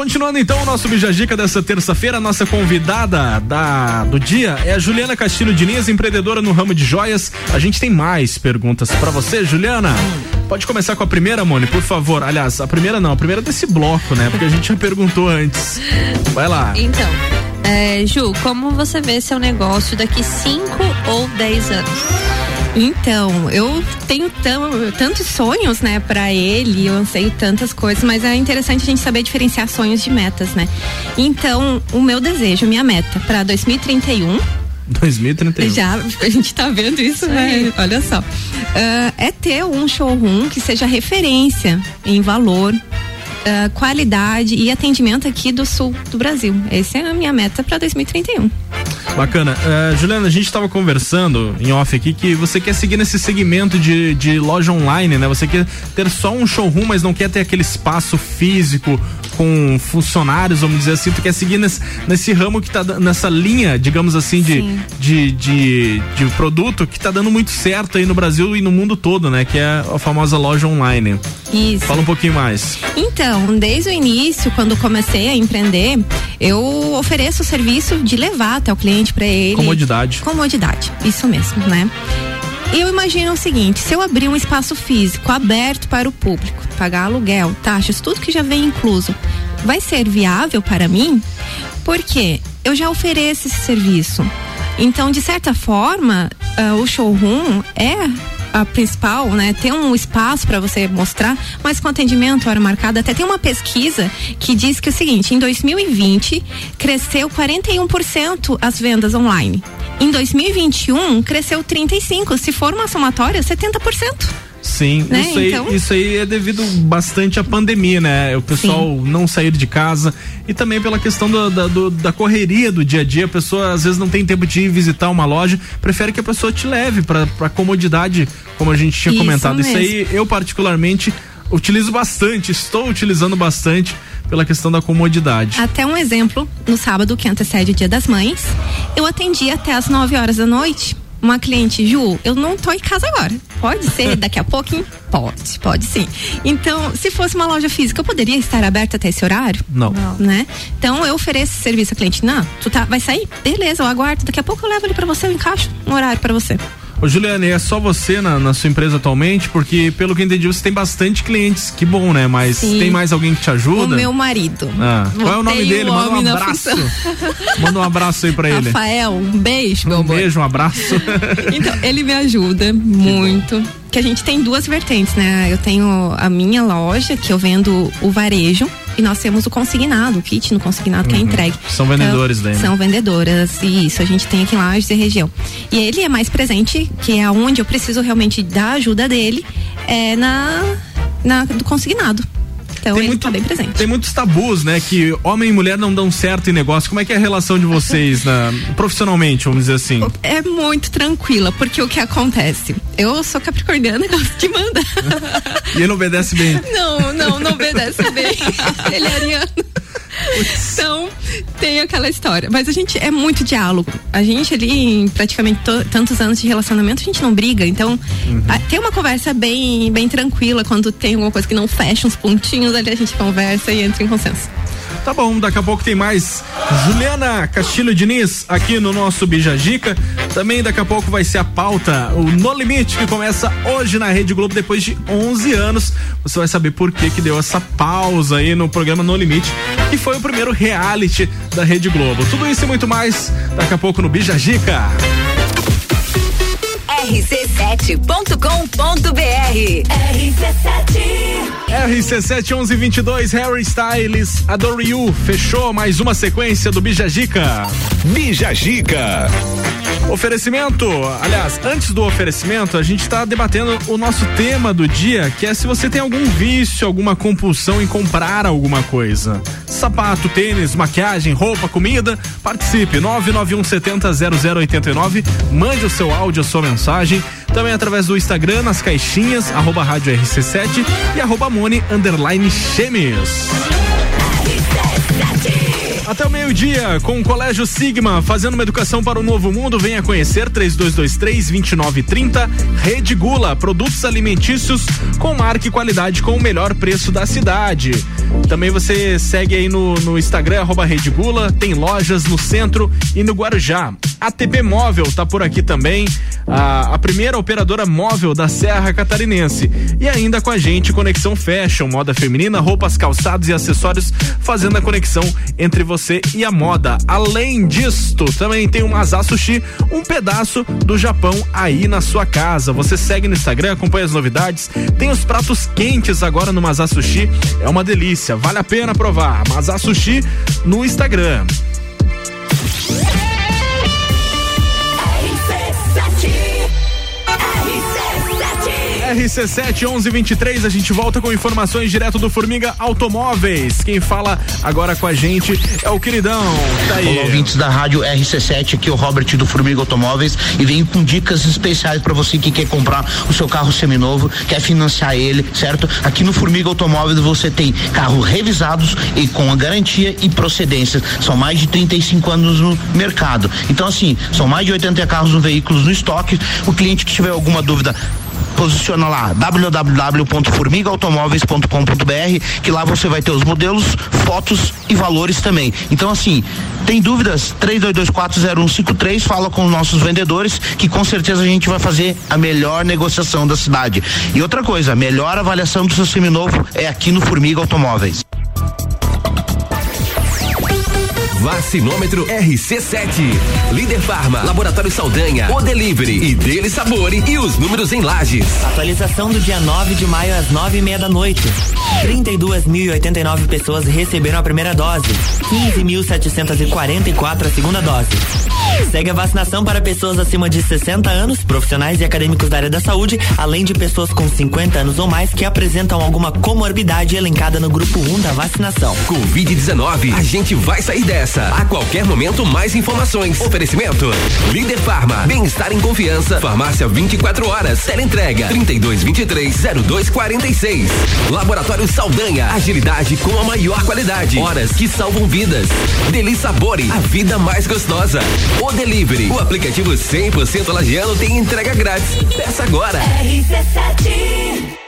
Continuando então o nosso Bijagica dessa terça-feira, nossa convidada da, do dia é a Juliana Castilho Diniz, empreendedora no ramo de joias. A gente tem mais perguntas para você, Juliana. Pode começar com a primeira, Mone, por favor. Aliás, a primeira não, a primeira desse bloco, né? Porque a gente já perguntou antes. Vai lá. Então, é, Ju, como você vê seu negócio daqui 5 ou 10 anos? Então, eu tenho tão, tantos sonhos, né, para ele, eu anseio tantas coisas, mas é interessante a gente saber diferenciar sonhos de metas, né? Então, o meu desejo, minha meta para 2031 2031. Já, a gente tá vendo isso, né? Olha só. Ah, é ter um showroom que seja referência em valor, ah, qualidade e atendimento aqui do sul do Brasil. Essa é a minha meta para 2031. Bacana. Uh, Juliana, a gente estava conversando em off aqui que você quer seguir nesse segmento de, de loja online, né? Você quer ter só um showroom, mas não quer ter aquele espaço físico com funcionários, vamos dizer assim. Tu quer seguir nesse, nesse ramo que tá nessa linha, digamos assim, de, de, de, de produto que tá dando muito certo aí no Brasil e no mundo todo, né? Que é a famosa loja online. Isso. Fala um pouquinho mais. Então, desde o início, quando comecei a empreender, eu ofereço o serviço de levar até o cliente para ele. Comodidade. Comodidade, isso mesmo, né? Eu imagino o seguinte: se eu abrir um espaço físico aberto para o público, pagar aluguel, taxas, tudo que já vem incluso, vai ser viável para mim? Porque eu já ofereço esse serviço. Então, de certa forma, ah, o showroom é a principal, né, ter um espaço para você mostrar, mas com atendimento, hora marcada, até tem uma pesquisa que diz que o seguinte, em 2020 cresceu 41% as vendas online. Em 2021 cresceu 35, se for uma somatória, 70%. Sim, Né? isso, aí, Então- isso aí é devido bastante à pandemia, né? O pessoal não sair de casa e também pela questão do- da, do- da correria do dia a dia. A pessoa às vezes não tem tempo de ir visitar uma loja, prefere que a pessoa te leve para comodidade, como a gente tinha Isso comentado. Isso aí mesmo. eu particularmente utilizo bastante, estou utilizando bastante pela questão da comodidade. Até um exemplo, no sábado, que antecede o Dia das Mães, eu atendi até as 9 horas da noite uma cliente, Ju, eu não tô em casa agora. Pode ser daqui a pouquinho? Pode, pode sim. Então, se fosse uma loja física, eu poderia estar aberta até esse horário? Não. Né? Então, eu ofereço esse serviço ao cliente. Não, tu tá, vai sair? Beleza, eu aguardo. Daqui a pouco eu levo ele pra você, eu encaixo um horário pra você. Ô Juliane, é só você na, na sua empresa atualmente? Porque pelo que eu entendi, você tem bastante clientes, que bom, né? Mas Sim. tem mais alguém que te ajuda? O meu marido. Ah, qual é o nome dele? Manda um abraço. Manda um abraço aí pra ele. Rafael, um beijo, meu Um amor. beijo, um abraço. Então, ele me ajuda muito. Que a gente tem duas vertentes, né? Eu tenho a minha loja, que eu vendo o varejo, e nós temos o consignado, o kit no consignado que é entregue. São vendedores daí, né? São vendedoras, e isso, a gente tem aqui em Lages e região. E ele é mais presente, que é onde eu preciso realmente da ajuda dele, é na, na do consignado. Então ele tá bem presente. Tem muitos tabus, né? Que homem e mulher não dão certo em negócio. Como é que é a relação de vocês na- profissionalmente, vamos dizer assim? É muito tranquila, porque o que acontece? Eu sou capricorniana gosto de mandar. E ele obedece bem. Não, não, não obedece bem. Ele é ariano. Então, tem aquela história. Mas a gente é muito diálogo. A gente ali, em praticamente to- tantos anos de relacionamento, a gente não briga. Então, a- tem uma conversa bem, bem tranquila. Quando tem alguma coisa que não fecha uns pontinhos ali, a gente conversa e entra em consenso. Tá bom, daqui a pouco tem mais Juliana Castilho Diniz aqui no nosso Bijagica. Também daqui a pouco vai ser a pauta, o No Limite, que começa hoje na Rede Globo depois de 11 anos. Você vai saber por que que deu essa pausa aí no programa No Limite, que foi o primeiro reality da Rede Globo. Tudo isso e muito mais daqui a pouco no Bijagica. rc7.com.br RC7 RC71122, Harry Styles, Adore You, fechou mais uma sequência do Bijagica. Bijagica. Oferecimento, aliás, antes do oferecimento, a gente está debatendo o nosso tema do dia, que é se você tem algum vício, alguma compulsão em comprar alguma coisa. Sapato, tênis, maquiagem, roupa, comida, participe 991700089, mande o seu áudio, a sua mensagem, também através do Instagram, nas caixinhas, arroba rádio RC7 e arroba Mone underline Chemes. Até o meio-dia, com o Colégio Sigma, fazendo uma educação para o novo mundo, venha conhecer 3223-2930. Rede Gula, produtos alimentícios com marca e qualidade com o melhor preço da cidade. Também você segue aí no, no Instagram, arroba Rede Gula, tem lojas no centro e no Guarujá. ATP Móvel tá por aqui também, a, a primeira operadora móvel da Serra Catarinense. E ainda com a gente, Conexão Fashion, moda feminina, roupas, calçados e acessórios, fazendo a conexão entre você e a moda. Além disto, também tem o Mazá Sushi, um pedaço do Japão aí na sua casa. Você segue no Instagram, acompanha as novidades. Tem os pratos quentes agora no Mazá Sushi. É uma delícia, vale a pena provar. Mazá Sushi no Instagram. RC7 1123, a gente volta com informações direto do Formiga Automóveis. Quem fala agora com a gente é o queridão. Tá aí. Olá, ouvintes da rádio RC7, aqui é o Robert do Formiga Automóveis e venho com dicas especiais para você que quer comprar o seu carro seminovo, quer financiar ele, certo? Aqui no Formiga Automóveis você tem carros revisados e com a garantia e procedência. São mais de 35 anos no mercado. Então, assim, são mais de 80 carros no veículos no estoque. O cliente que tiver alguma dúvida, posiciona lá www.formigautomóveis.com.br que lá você vai ter os modelos, fotos e valores também. Então assim, tem dúvidas? 32240153, fala com os nossos vendedores que com certeza a gente vai fazer a melhor negociação da cidade. E outra coisa, a melhor avaliação do seu seminovo é aqui no Formiga Automóveis. Vacinômetro RC7. Líder Farma, Laboratório Saldanha, O Delivery e Dele Sabore e os números em lajes. Atualização do dia 9 de maio às nove e meia da noite. 32.089 pessoas receberam a primeira dose. 15.744 a segunda dose. Segue a vacinação para pessoas acima de 60 anos, profissionais e acadêmicos da área da saúde, além de pessoas com 50 anos ou mais que apresentam alguma comorbidade elencada no grupo 1 da vacinação. Covid-19, a gente vai sair dessa. A qualquer momento, mais informações. Oferecimento: Líder Farma, bem-estar em confiança. Farmácia 24 horas. Teleentrega 3223-0246. Laboratório Saldanha, agilidade com a maior qualidade. Horas que salvam vidas. Deli Sabore, a vida mais gostosa. O Delivery, o aplicativo 100% lagiano tem entrega grátis. Peça agora. RC7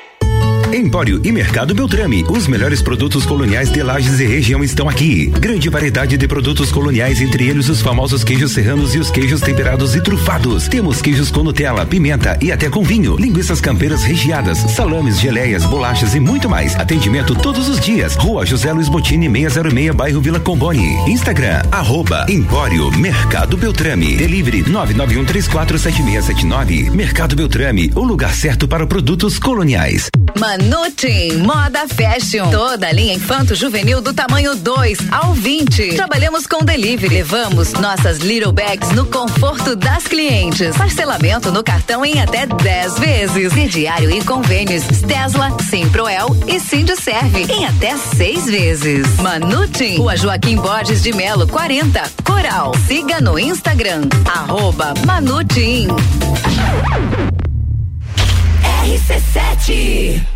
Empório e Mercado Beltrame. Os melhores produtos coloniais de Lages e região estão aqui. Grande variedade de produtos coloniais, entre eles os famosos queijos serranos e os queijos temperados e trufados. Temos queijos com Nutella, pimenta e até com vinho. Linguiças campeiras recheadas, salames, geleias, bolachas e muito mais. Atendimento todos os dias. Rua José Luiz Botini, 606, bairro Vila Comboni. Instagram, arroba Empório Mercado Beltrame. Delivery 991347679. Mercado Beltrame, o lugar certo para produtos coloniais. Manutim Moda Fashion. Toda a linha infanto juvenil do tamanho 2 ao 20. Trabalhamos com delivery. Levamos nossas little bags no conforto das clientes. Parcelamento no cartão em até 10 vezes. Crediário e convênios Tesla, Simproel e Serve em até 6 vezes. Manutim, Rua Joaquim Borges de Melo 40, Coral. Siga no Instagram, arroba Manutim. RC7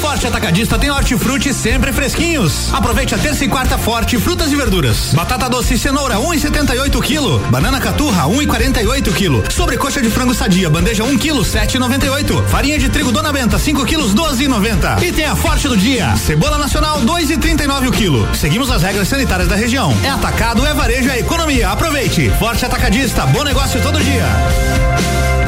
Forte Atacadista tem hortifruti sempre fresquinhos. Aproveite a terça e quarta forte frutas e verduras. Batata doce e cenoura 1,78 kg. Banana caturra 1,48 kg. Sobrecoxa de frango sadia bandeja 1 kg 7,98. Farinha de trigo Dona Benta 5 kg 12,90. E tem a Forte do dia. Cebola nacional 2,39 o quilo. Seguimos as regras sanitárias da região. É atacado, é varejo, é economia. Aproveite. Forte Atacadista, bom negócio todo dia.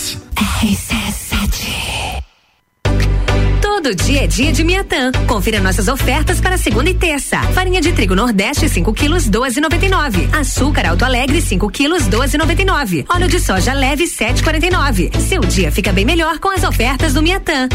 RC7 Todo dia é dia de Miatã. Confira nossas ofertas para segunda e terça. Farinha de trigo Nordeste 5 quilos 12,99. Açúcar Alto Alegre 5 quilos 12,99. Óleo de soja leve 7,49. Seu dia fica bem melhor com as ofertas do Miatã.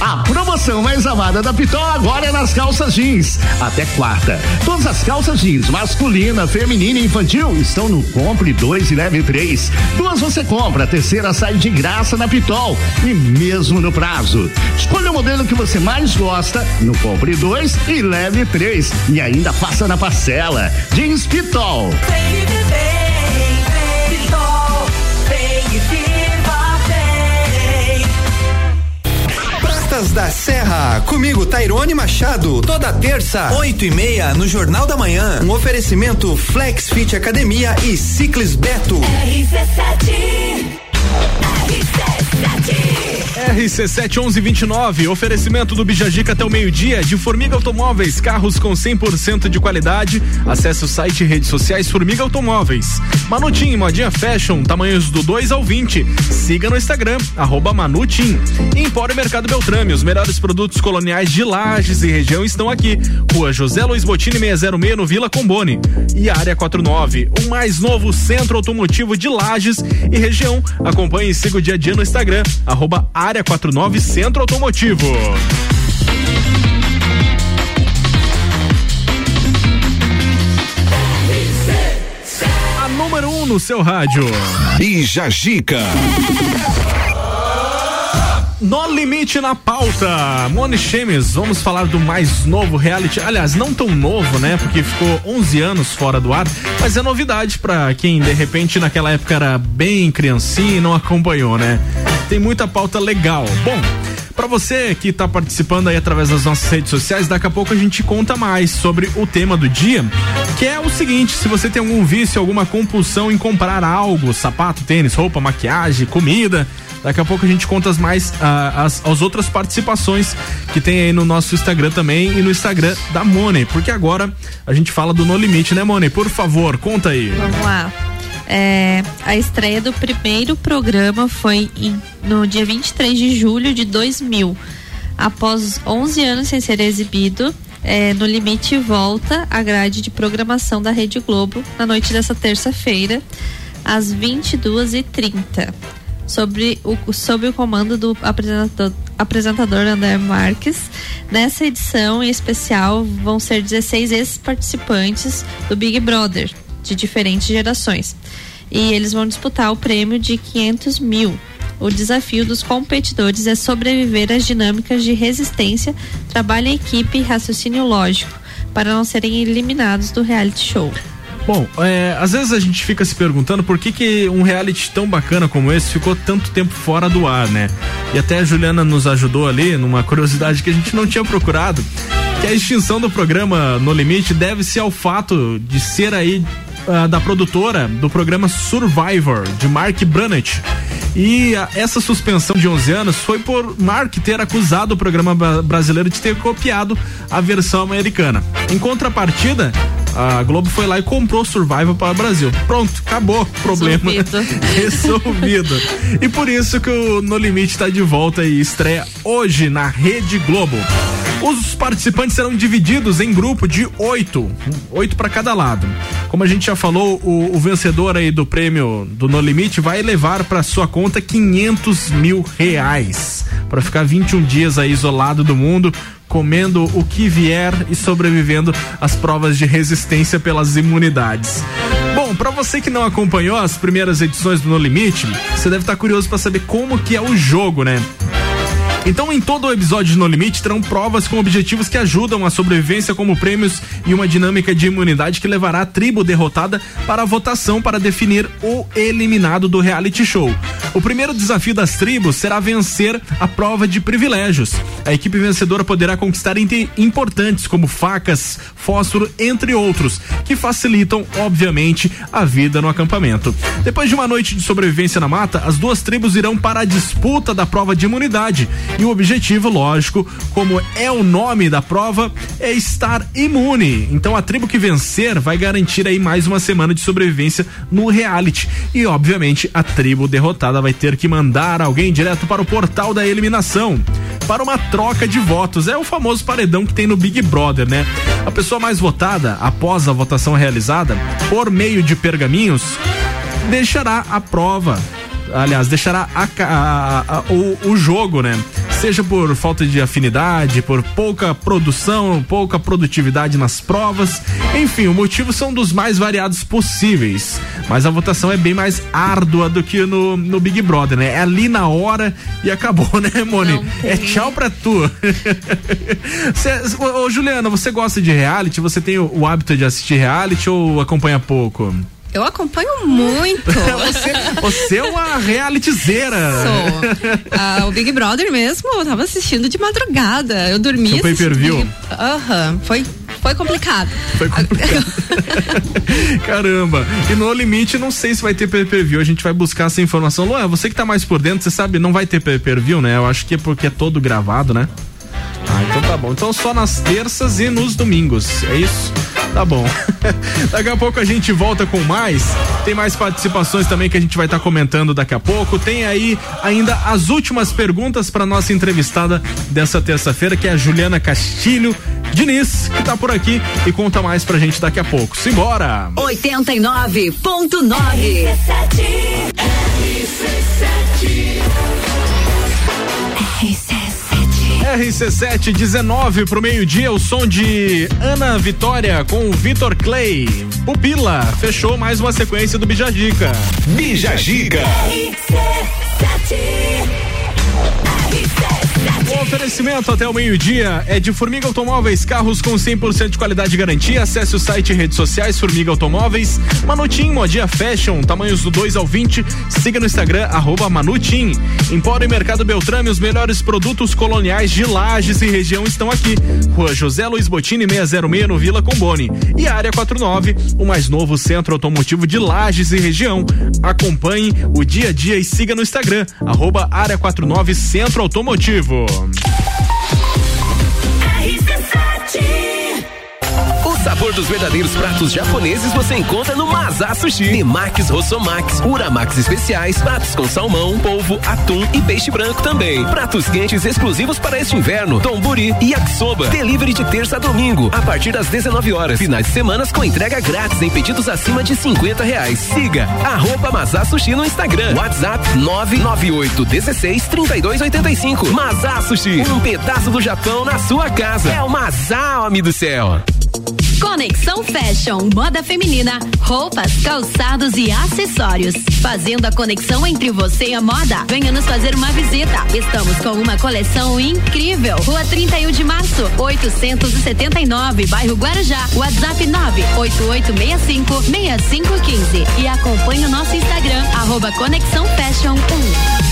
A promoção mais amada da Pitol agora é nas calças jeans. Até quarta. Todas as calças jeans, masculina, feminina e infantil, estão no Compre 2 e Leve 3. Duas você compra, a terceira sai de graça na Pitol. E mesmo no prazo. Escolha o modelo que você mais gosta no Compre 2 e Leve 3. E ainda passa na parcela. Jeans Pitol. Pratas da Serra, comigo Tairone Machado, toda terça, oito e meia, no Jornal da Manhã. Um oferecimento Flex Fit Academia e Ciclis Beto. RC7 RC7 RC71129, oferecimento do Bijagica até o meio-dia, de Formiga Automóveis, carros com 100% de qualidade. Acesse o site e redes sociais Formiga Automóveis. Manutim, modinha fashion, tamanhos do 2 ao 20. Siga no Instagram, arroba Manutim. Empório Mercado Beltrame, os melhores produtos coloniais de Lages e região estão aqui. Rua José Luiz Botini 606 no Vila Combone. E Área 49, o mais novo centro automotivo de Lages e região. Acompanhe e siga o dia a dia no Instagram, arroba Área 49 Centro Automotivo. A número 1 um no seu rádio. Bija Gica. No Limite na pauta. Moni Chemes, vamos falar do mais novo reality. Aliás, não tão novo, né? Porque ficou 11 anos fora do ar, mas é novidade para quem de repente naquela época era bem criancinha e não acompanhou, né? Tem muita pauta legal. Bom, para você que está participando aí através das nossas redes sociais, daqui a pouco a gente conta mais sobre o tema do dia, que é o seguinte: se você tem algum vício, alguma compulsão em comprar algo, sapato, tênis, roupa, maquiagem, comida, Daqui a pouco a gente conta as mais ah, as, as outras participações que tem aí no nosso Instagram também e no Instagram da Money, porque agora a gente fala do No Limite, né, Money? Por favor, conta aí. Vamos lá. É, a estreia do primeiro programa foi em, no dia 23 de julho de 2000. Após 11 anos sem ser exibido, é, no Limite volta a grade de programação da Rede Globo na noite dessa terça-feira, às 22h30 sobre o, sob o comando do apresentador, apresentador André Marques. Nessa edição em especial vão ser 16 ex-participantes do Big Brother, de diferentes gerações. E eles vão disputar o prêmio de 500 mil. O desafio dos competidores é sobreviver às dinâmicas de resistência, trabalho em equipe e raciocínio lógico, para não serem eliminados do reality show. Bom, é, às vezes a gente fica se perguntando por que, que um reality tão bacana como esse ficou tanto tempo fora do ar, né? E até a Juliana nos ajudou ali numa curiosidade que a gente não tinha procurado, que a extinção do programa No Limite deve-se ao fato de ser aí uh, da produtora do programa Survivor, de Mark Brannett. E uh, essa suspensão de 11 anos foi por Mark ter acusado o programa brasileiro de ter copiado a versão americana. Em contrapartida, a Globo foi lá e comprou Survival para o Brasil. Pronto, acabou o problema. Resolvido. Resolvido. E por isso que o No Limite está de volta e estreia hoje na Rede Globo. Os participantes serão divididos em grupo de oito, oito para cada lado. Como a gente já falou, o, o, vencedor aí do prêmio do No Limite vai levar para sua conta 500 mil reais para ficar 21 dias aí isolado do mundo, comendo o que vier e sobrevivendo às provas de resistência pelas imunidades. Bom, para você que não acompanhou as primeiras edições do No Limite, você deve estar tá curioso para saber como que é o jogo, né? Então, em todo o episódio de No Limite, terão provas com objetivos que ajudam a sobrevivência, como prêmios e uma dinâmica de imunidade que levará a tribo derrotada para a votação para definir o eliminado do reality show. O primeiro desafio das tribos será vencer a prova de privilégios. A equipe vencedora poderá conquistar importantes como facas, fósforo, entre outros, que facilitam, obviamente, a vida no acampamento. Depois de uma noite de sobrevivência na mata, as duas tribos irão para a disputa da prova de imunidade e o objetivo, lógico, como é o nome da prova, é estar imune. Então a tribo que vencer vai garantir aí mais uma semana de sobrevivência no reality. E obviamente a tribo derrotada vai ter que mandar alguém direto para o portal da eliminação para uma troca de votos. É o famoso paredão que tem no Big Brother, né? A pessoa mais votada após a votação realizada por meio de pergaminhos deixará a prova aliás, deixará a, a, a, o, o jogo, né? Seja por falta de afinidade, por pouca produção, pouca produtividade nas provas. Enfim, o motivo são dos mais variados possíveis. Mas a votação é bem mais árdua do que no, no Big Brother, né? É ali na hora e acabou, né, Moni? É tchau pra tu. Cê, ô, ô, Juliana, você gosta de reality? Você tem o, o hábito de assistir reality ou acompanha pouco? Eu acompanho muito. você, você é uma realityzeira. Sou. Ah, o Big Brother mesmo, eu tava assistindo de madrugada. Eu dormia. Seu pay per view. Aham. Uhum. Foi Foi complicado. Foi complicado. Caramba. E no limite, não sei se vai ter pay-per-view. A gente vai buscar essa informação. Luan, você que tá mais por dentro, você sabe, não vai ter pay-per-view, né? Eu acho que é porque é todo gravado, né? Então tá bom. Então só nas terças e nos domingos. É isso? Tá bom. daqui a pouco a gente volta com mais. Tem mais participações também que a gente vai estar tá comentando daqui a pouco. Tem aí ainda as últimas perguntas para nossa entrevistada dessa terça-feira, que é a Juliana Castilho Diniz, que tá por aqui e conta mais pra gente daqui a pouco. Simbora! 89.9 RC7 19 pro meio-dia, o som de Ana Vitória com o Vitor Clay. Pupila, fechou mais uma sequência do Bijagica. Bijagica. O oferecimento até o meio-dia é de Formiga Automóveis, carros com 100% de qualidade garantia. Acesse o site e redes sociais Formiga Automóveis. Manutim Modia Fashion, tamanhos do 2 ao 20. Siga no Instagram, arroba Manutim. Empório e Mercado Beltrame, os melhores produtos coloniais de Lages e região estão aqui. Rua José Luiz Botini, 606, no Vila Comboni. E Área 49, o mais novo centro automotivo de Lages e região. Acompanhe o dia a dia e siga no Instagram, arroba Área 49 Centro Automotivo. O sabor dos verdadeiros pratos japoneses você encontra no Mazá Sushi. Nemax Rossomax, Uramax especiais, pratos com salmão, polvo, atum e peixe branco também. Pratos quentes exclusivos para este inverno, Tomburi e Yakisoba. Delivery de terça a domingo, a partir das 19 horas. Finais de semanas com entrega grátis em pedidos acima de 50 reais. Siga arroba Sushi no Instagram. WhatsApp 998 16 32 85. Mazá Sushi, um pedaço do Japão na sua casa. É o Mazá, homem do céu. Conexão Fashion, moda feminina, roupas, calçados e acessórios. Fazendo a conexão entre você e a moda. Venha nos fazer uma visita. Estamos com uma coleção incrível. Rua 31 de março, 879, bairro Guarujá. WhatsApp 98865 6515. E acompanhe o nosso Instagram, arroba Conexão Fashion 1.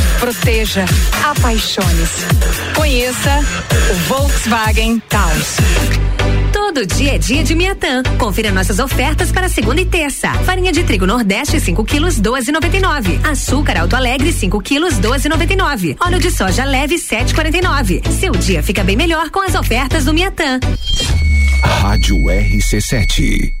proteja, apaixone-se. Conheça o Volkswagen Taos. Todo dia é dia de Miatã. Confira nossas ofertas para segunda e terça. Farinha de trigo Nordeste 5 quilos 12,99. Açúcar Alto Alegre 5 quilos 12,99. Óleo de soja leve 7,49. Seu dia fica bem melhor com as ofertas do Miatã. Rádio RC7.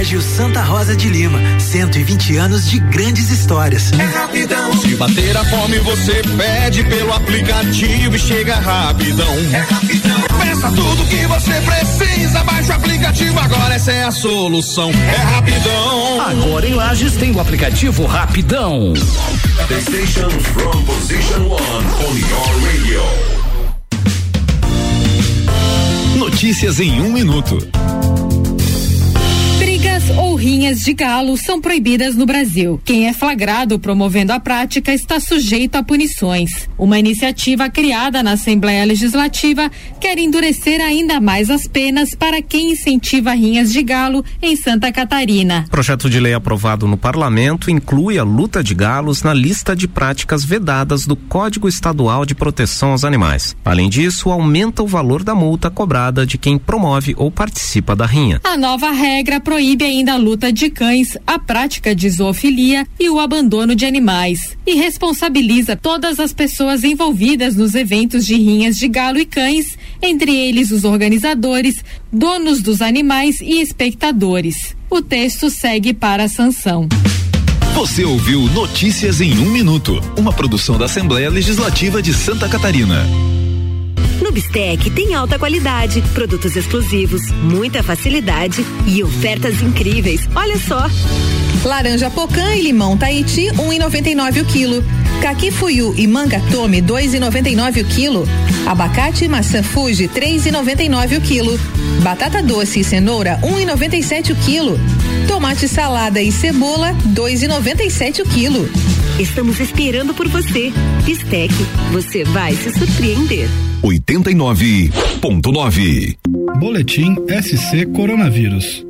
Colégio Santa Rosa de Lima, 120 anos de grandes histórias. É rapidão. Se bater a fome, você pede pelo aplicativo e chega rapidão. É rapidão. Peça tudo que você precisa, baixa o aplicativo agora, essa é a solução. É rapidão. Agora em Lages tem o aplicativo Rapidão. The station from position one on your radio. Notícias em um minuto. Ou rinhas de galo são proibidas no Brasil. Quem é flagrado promovendo a prática está sujeito a punições. Uma iniciativa criada na Assembleia Legislativa quer endurecer ainda mais as penas para quem incentiva rinhas de galo em Santa Catarina. Projeto de lei aprovado no parlamento inclui a luta de galos na lista de práticas vedadas do Código Estadual de Proteção aos Animais. Além disso, aumenta o valor da multa cobrada de quem promove ou participa da rinha. A nova regra proíbe ainda a luta de cães, a prática de zoofilia e o abandono de animais. E responsabiliza todas as pessoas envolvidas nos eventos de rinhas de galo e cães, entre eles os organizadores, donos dos animais e espectadores. O texto segue para a sanção. Você ouviu Notícias em um Minuto, uma produção da Assembleia Legislativa de Santa Catarina. Bistec tem alta qualidade, produtos exclusivos, muita facilidade e ofertas incríveis. Olha só. Laranja pocã e limão Tahiti, 1,99 um o quilo. Caqui fuyu e manga tome, 2,99 o quilo. Abacate e maçã Fuji, 3,99 o quilo. Batata doce e cenoura, 1,97 o quilo. Tomate salada e cebola, 2,97 o quilo. Estamos esperando por você. Bistec, você vai se surpreender. 89.9 Boletim SC Coronavírus.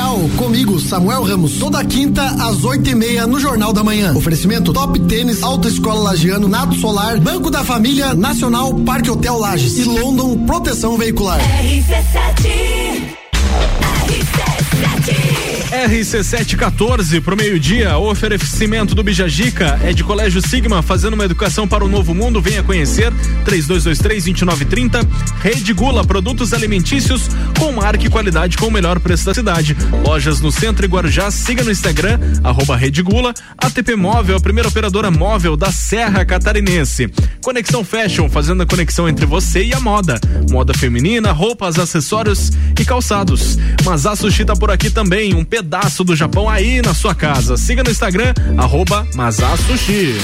comigo, Samuel Ramos, toda quinta às oito e meia no Jornal da Manhã. Oferecimento Top Tênis, Autoescola Lagiano, Nato Solar, Banco da Família, Nacional, Parque Hotel Lages e London Proteção Veicular. RC7 RC714 pro meio-dia, o oferecimento do Bijagica é de Colégio Sigma, fazendo uma educação para o novo mundo. Venha conhecer 3223-2930. Rede Gula, produtos alimentícios com marca e qualidade com o melhor preço da cidade. Lojas no centro e Guarujá, siga no Instagram, arroba Rede Gula. ATP Móvel, a primeira operadora móvel da Serra Catarinense. Conexão Fashion, fazendo a conexão entre você e a moda. Moda feminina, roupas, acessórios e calçados. Mas a Sushi tá por aqui também, um pedaço do Japão aí na sua casa. Siga no Instagram, arroba Masasushi.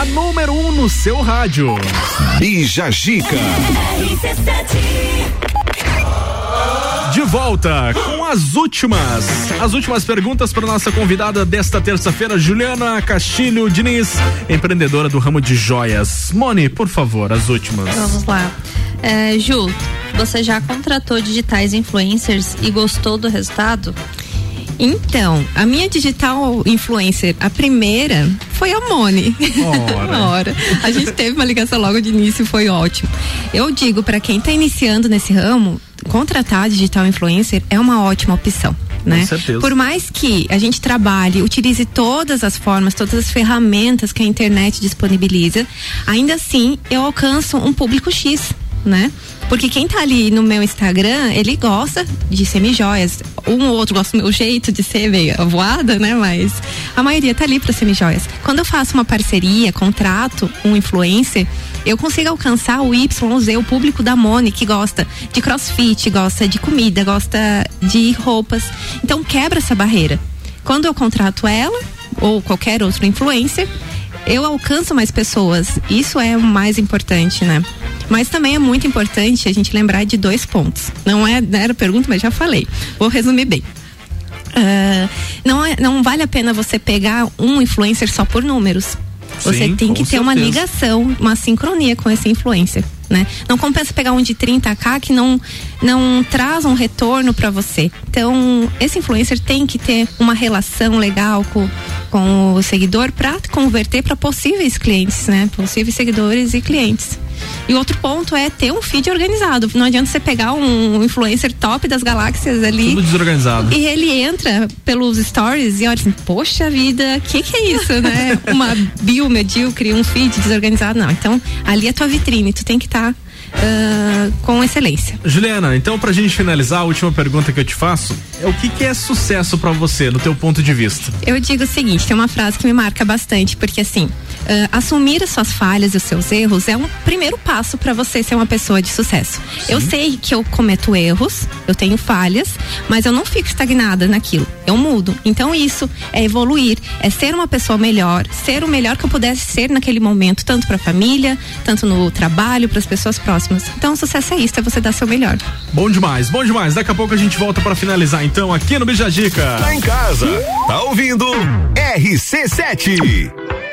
A número 1 um no seu rádio. Bija Gica. De volta com as últimas, as últimas perguntas para nossa convidada desta terça-feira, Juliana Castilho Diniz, empreendedora do ramo de joias. Moni, por favor, as últimas. Vamos lá. É, Ju, você já contratou digitais influencers e gostou do resultado? Então, a minha digital influencer, a primeira, foi a Moni. Ora. Ora. A gente teve uma ligação logo de início, foi ótimo. Eu digo para quem está iniciando nesse ramo, contratar digital influencer é uma ótima opção. Né? Por mais que a gente trabalhe, utilize todas as formas, todas as ferramentas que a internet disponibiliza, ainda assim eu alcanço um público X, né? Porque quem tá ali no meu Instagram, ele gosta de semijoias. Um ou outro gosta do meu jeito de ser meio voada, né? Mas a maioria tá ali para semijoias. Quando eu faço uma parceria, contrato um influencer, eu consigo alcançar o YZ, o público da Moni, que gosta de crossfit, gosta de comida, gosta de roupas. Então quebra essa barreira. Quando eu contrato ela, ou qualquer outro influencer, eu alcanço mais pessoas. Isso é o mais importante, né? Mas também é muito importante a gente lembrar de dois pontos. Não é, não era pergunta, mas já falei. Vou resumir bem. Uh, não, é, não vale a pena você pegar um influencer só por números. Você Sim, tem que ter uma certeza. ligação, uma sincronia com esse influencer, né? Não compensa pegar um de 30k que não não traz um retorno para você. Então, esse influencer tem que ter uma relação legal com, com o seguidor para converter para possíveis clientes, né? Possíveis seguidores e clientes. E outro ponto é ter um feed organizado. Não adianta você pegar um influencer top das galáxias ali Tudo desorganizado. e ele entra pelos stories e olha assim, poxa vida, que que é isso, né? Uma bio medíocre, um feed desorganizado, não. Então, ali é tua vitrine, tu tem que estar com excelência. Juliana, então pra gente finalizar, a última pergunta que eu te faço é o que, que é sucesso pra você, no teu ponto de vista? Eu digo o seguinte, tem uma frase que me marca bastante, porque assim, ah, assumir as suas falhas e os seus erros é um primeiro passo para você ser uma pessoa de sucesso. Eu sei que eu cometo erros, eu tenho falhas, mas eu não fico estagnada naquilo. Eu mudo. Então isso é evoluir, é ser uma pessoa melhor, ser o melhor que eu pudesse ser naquele momento, tanto para a família, tanto no trabalho, para as pessoas próximas. Então o sucesso é isso, é você dar seu melhor. Bom demais, bom demais. Daqui a pouco a gente volta pra finalizar então aqui no Bijagica. Tá em casa, tá ouvindo? RC7.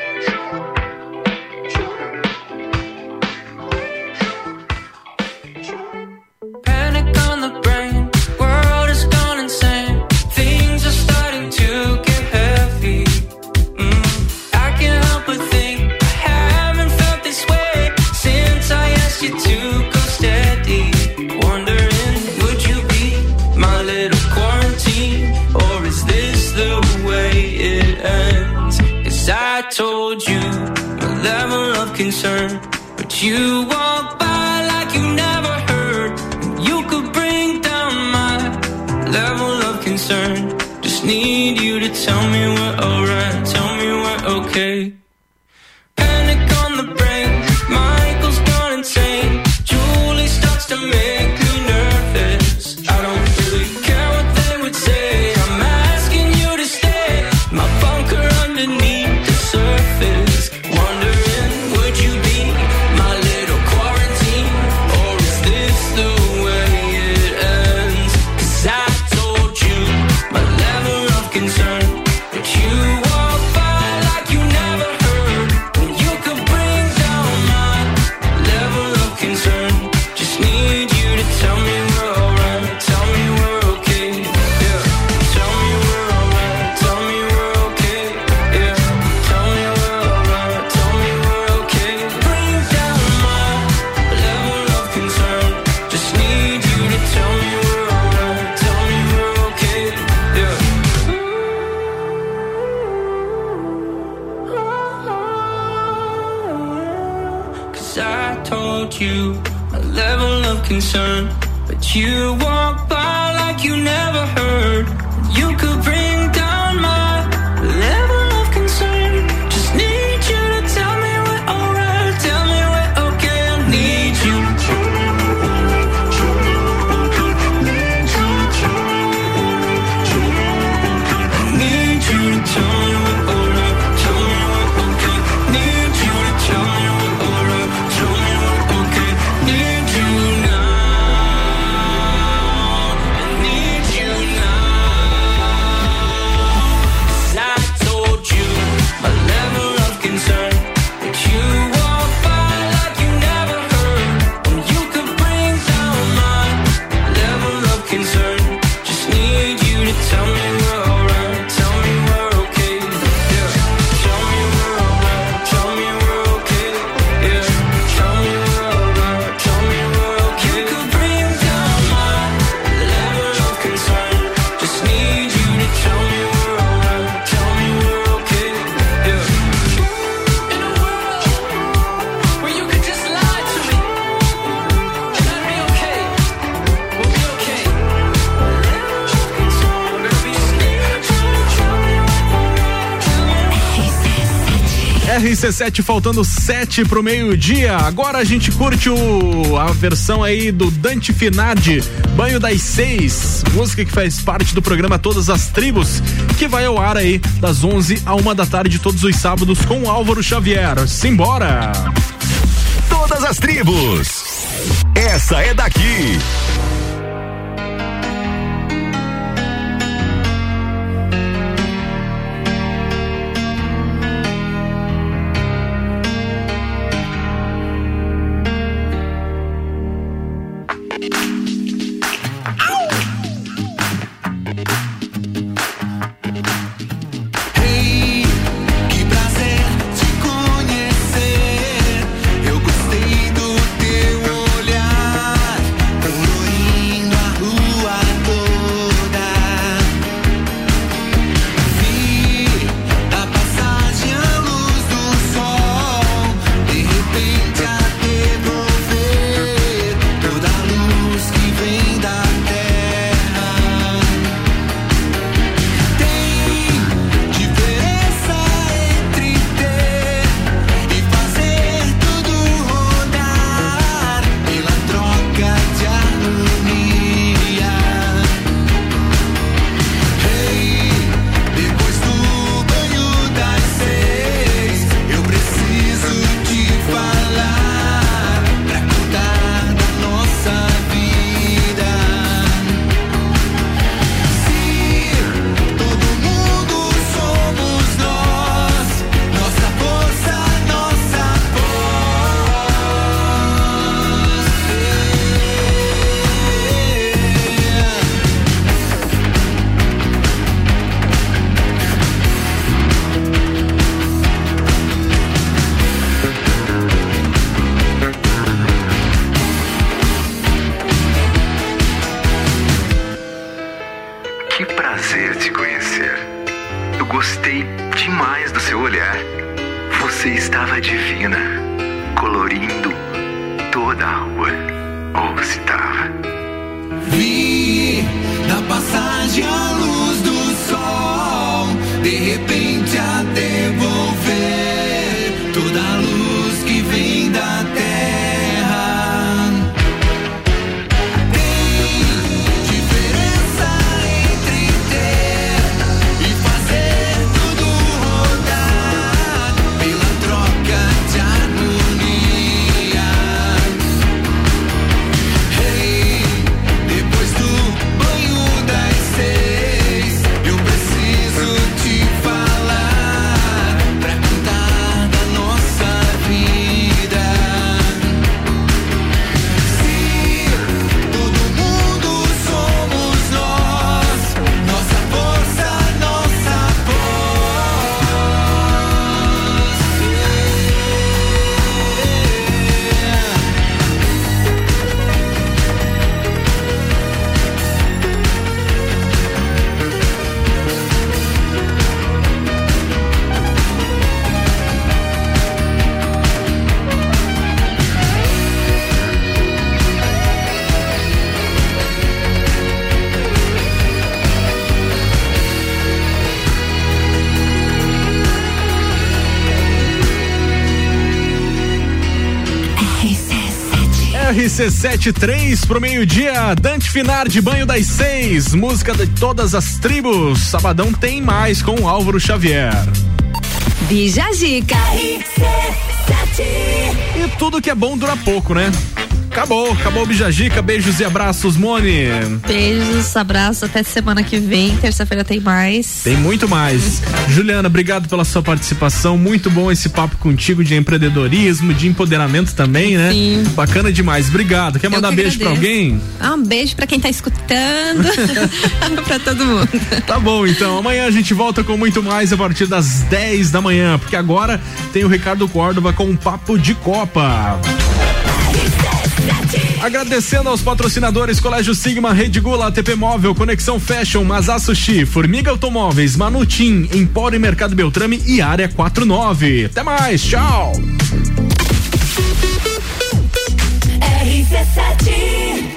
I told you a level of concern, but you walk by like you never heard. You could bring down my level of concern. Just need you to tell me we're alright, tell me we're okay. RC7 faltando 7 pro meio-dia. Agora a gente curte o, a versão aí do Dante Finardi, Banho das Seis, música que faz parte do programa Todas as Tribos, que vai ao ar aí das 11 à 1 da tarde todos os sábados com Álvaro Xavier. Simbora! Todas as tribos. Essa é daqui. RC73 pro meio-dia, Dante Finar de Banho das Seis, música de todas as tribos. Sabadão tem mais com o Álvaro Xavier. Bija Zica. E tudo que é bom dura pouco, né? Acabou, acabou o Bijagica, beijos e abraços, Mone. Beijos, abraços, até semana que vem. Terça-feira tem mais. Tem muito mais. Juliana, obrigado pela sua participação. Muito bom esse papo contigo de empreendedorismo, de empoderamento também, né? Sim. Bacana demais. Obrigado. Quer mandar que beijo pra agradeço. alguém? Ah, um beijo pra quem tá escutando. pra todo mundo. Tá bom, então. Amanhã a gente volta com muito mais a partir das 10 da manhã, porque agora tem o Ricardo Córdova com um papo de Copa. Agradecendo aos patrocinadores Colégio Sigma, Rede Gula, ATP Móvel, Conexão Fashion, Mazá Sushi, Formiga Automóveis, Manutim, Empório Mercado Beltrame e Área 49. Até mais, tchau! RC7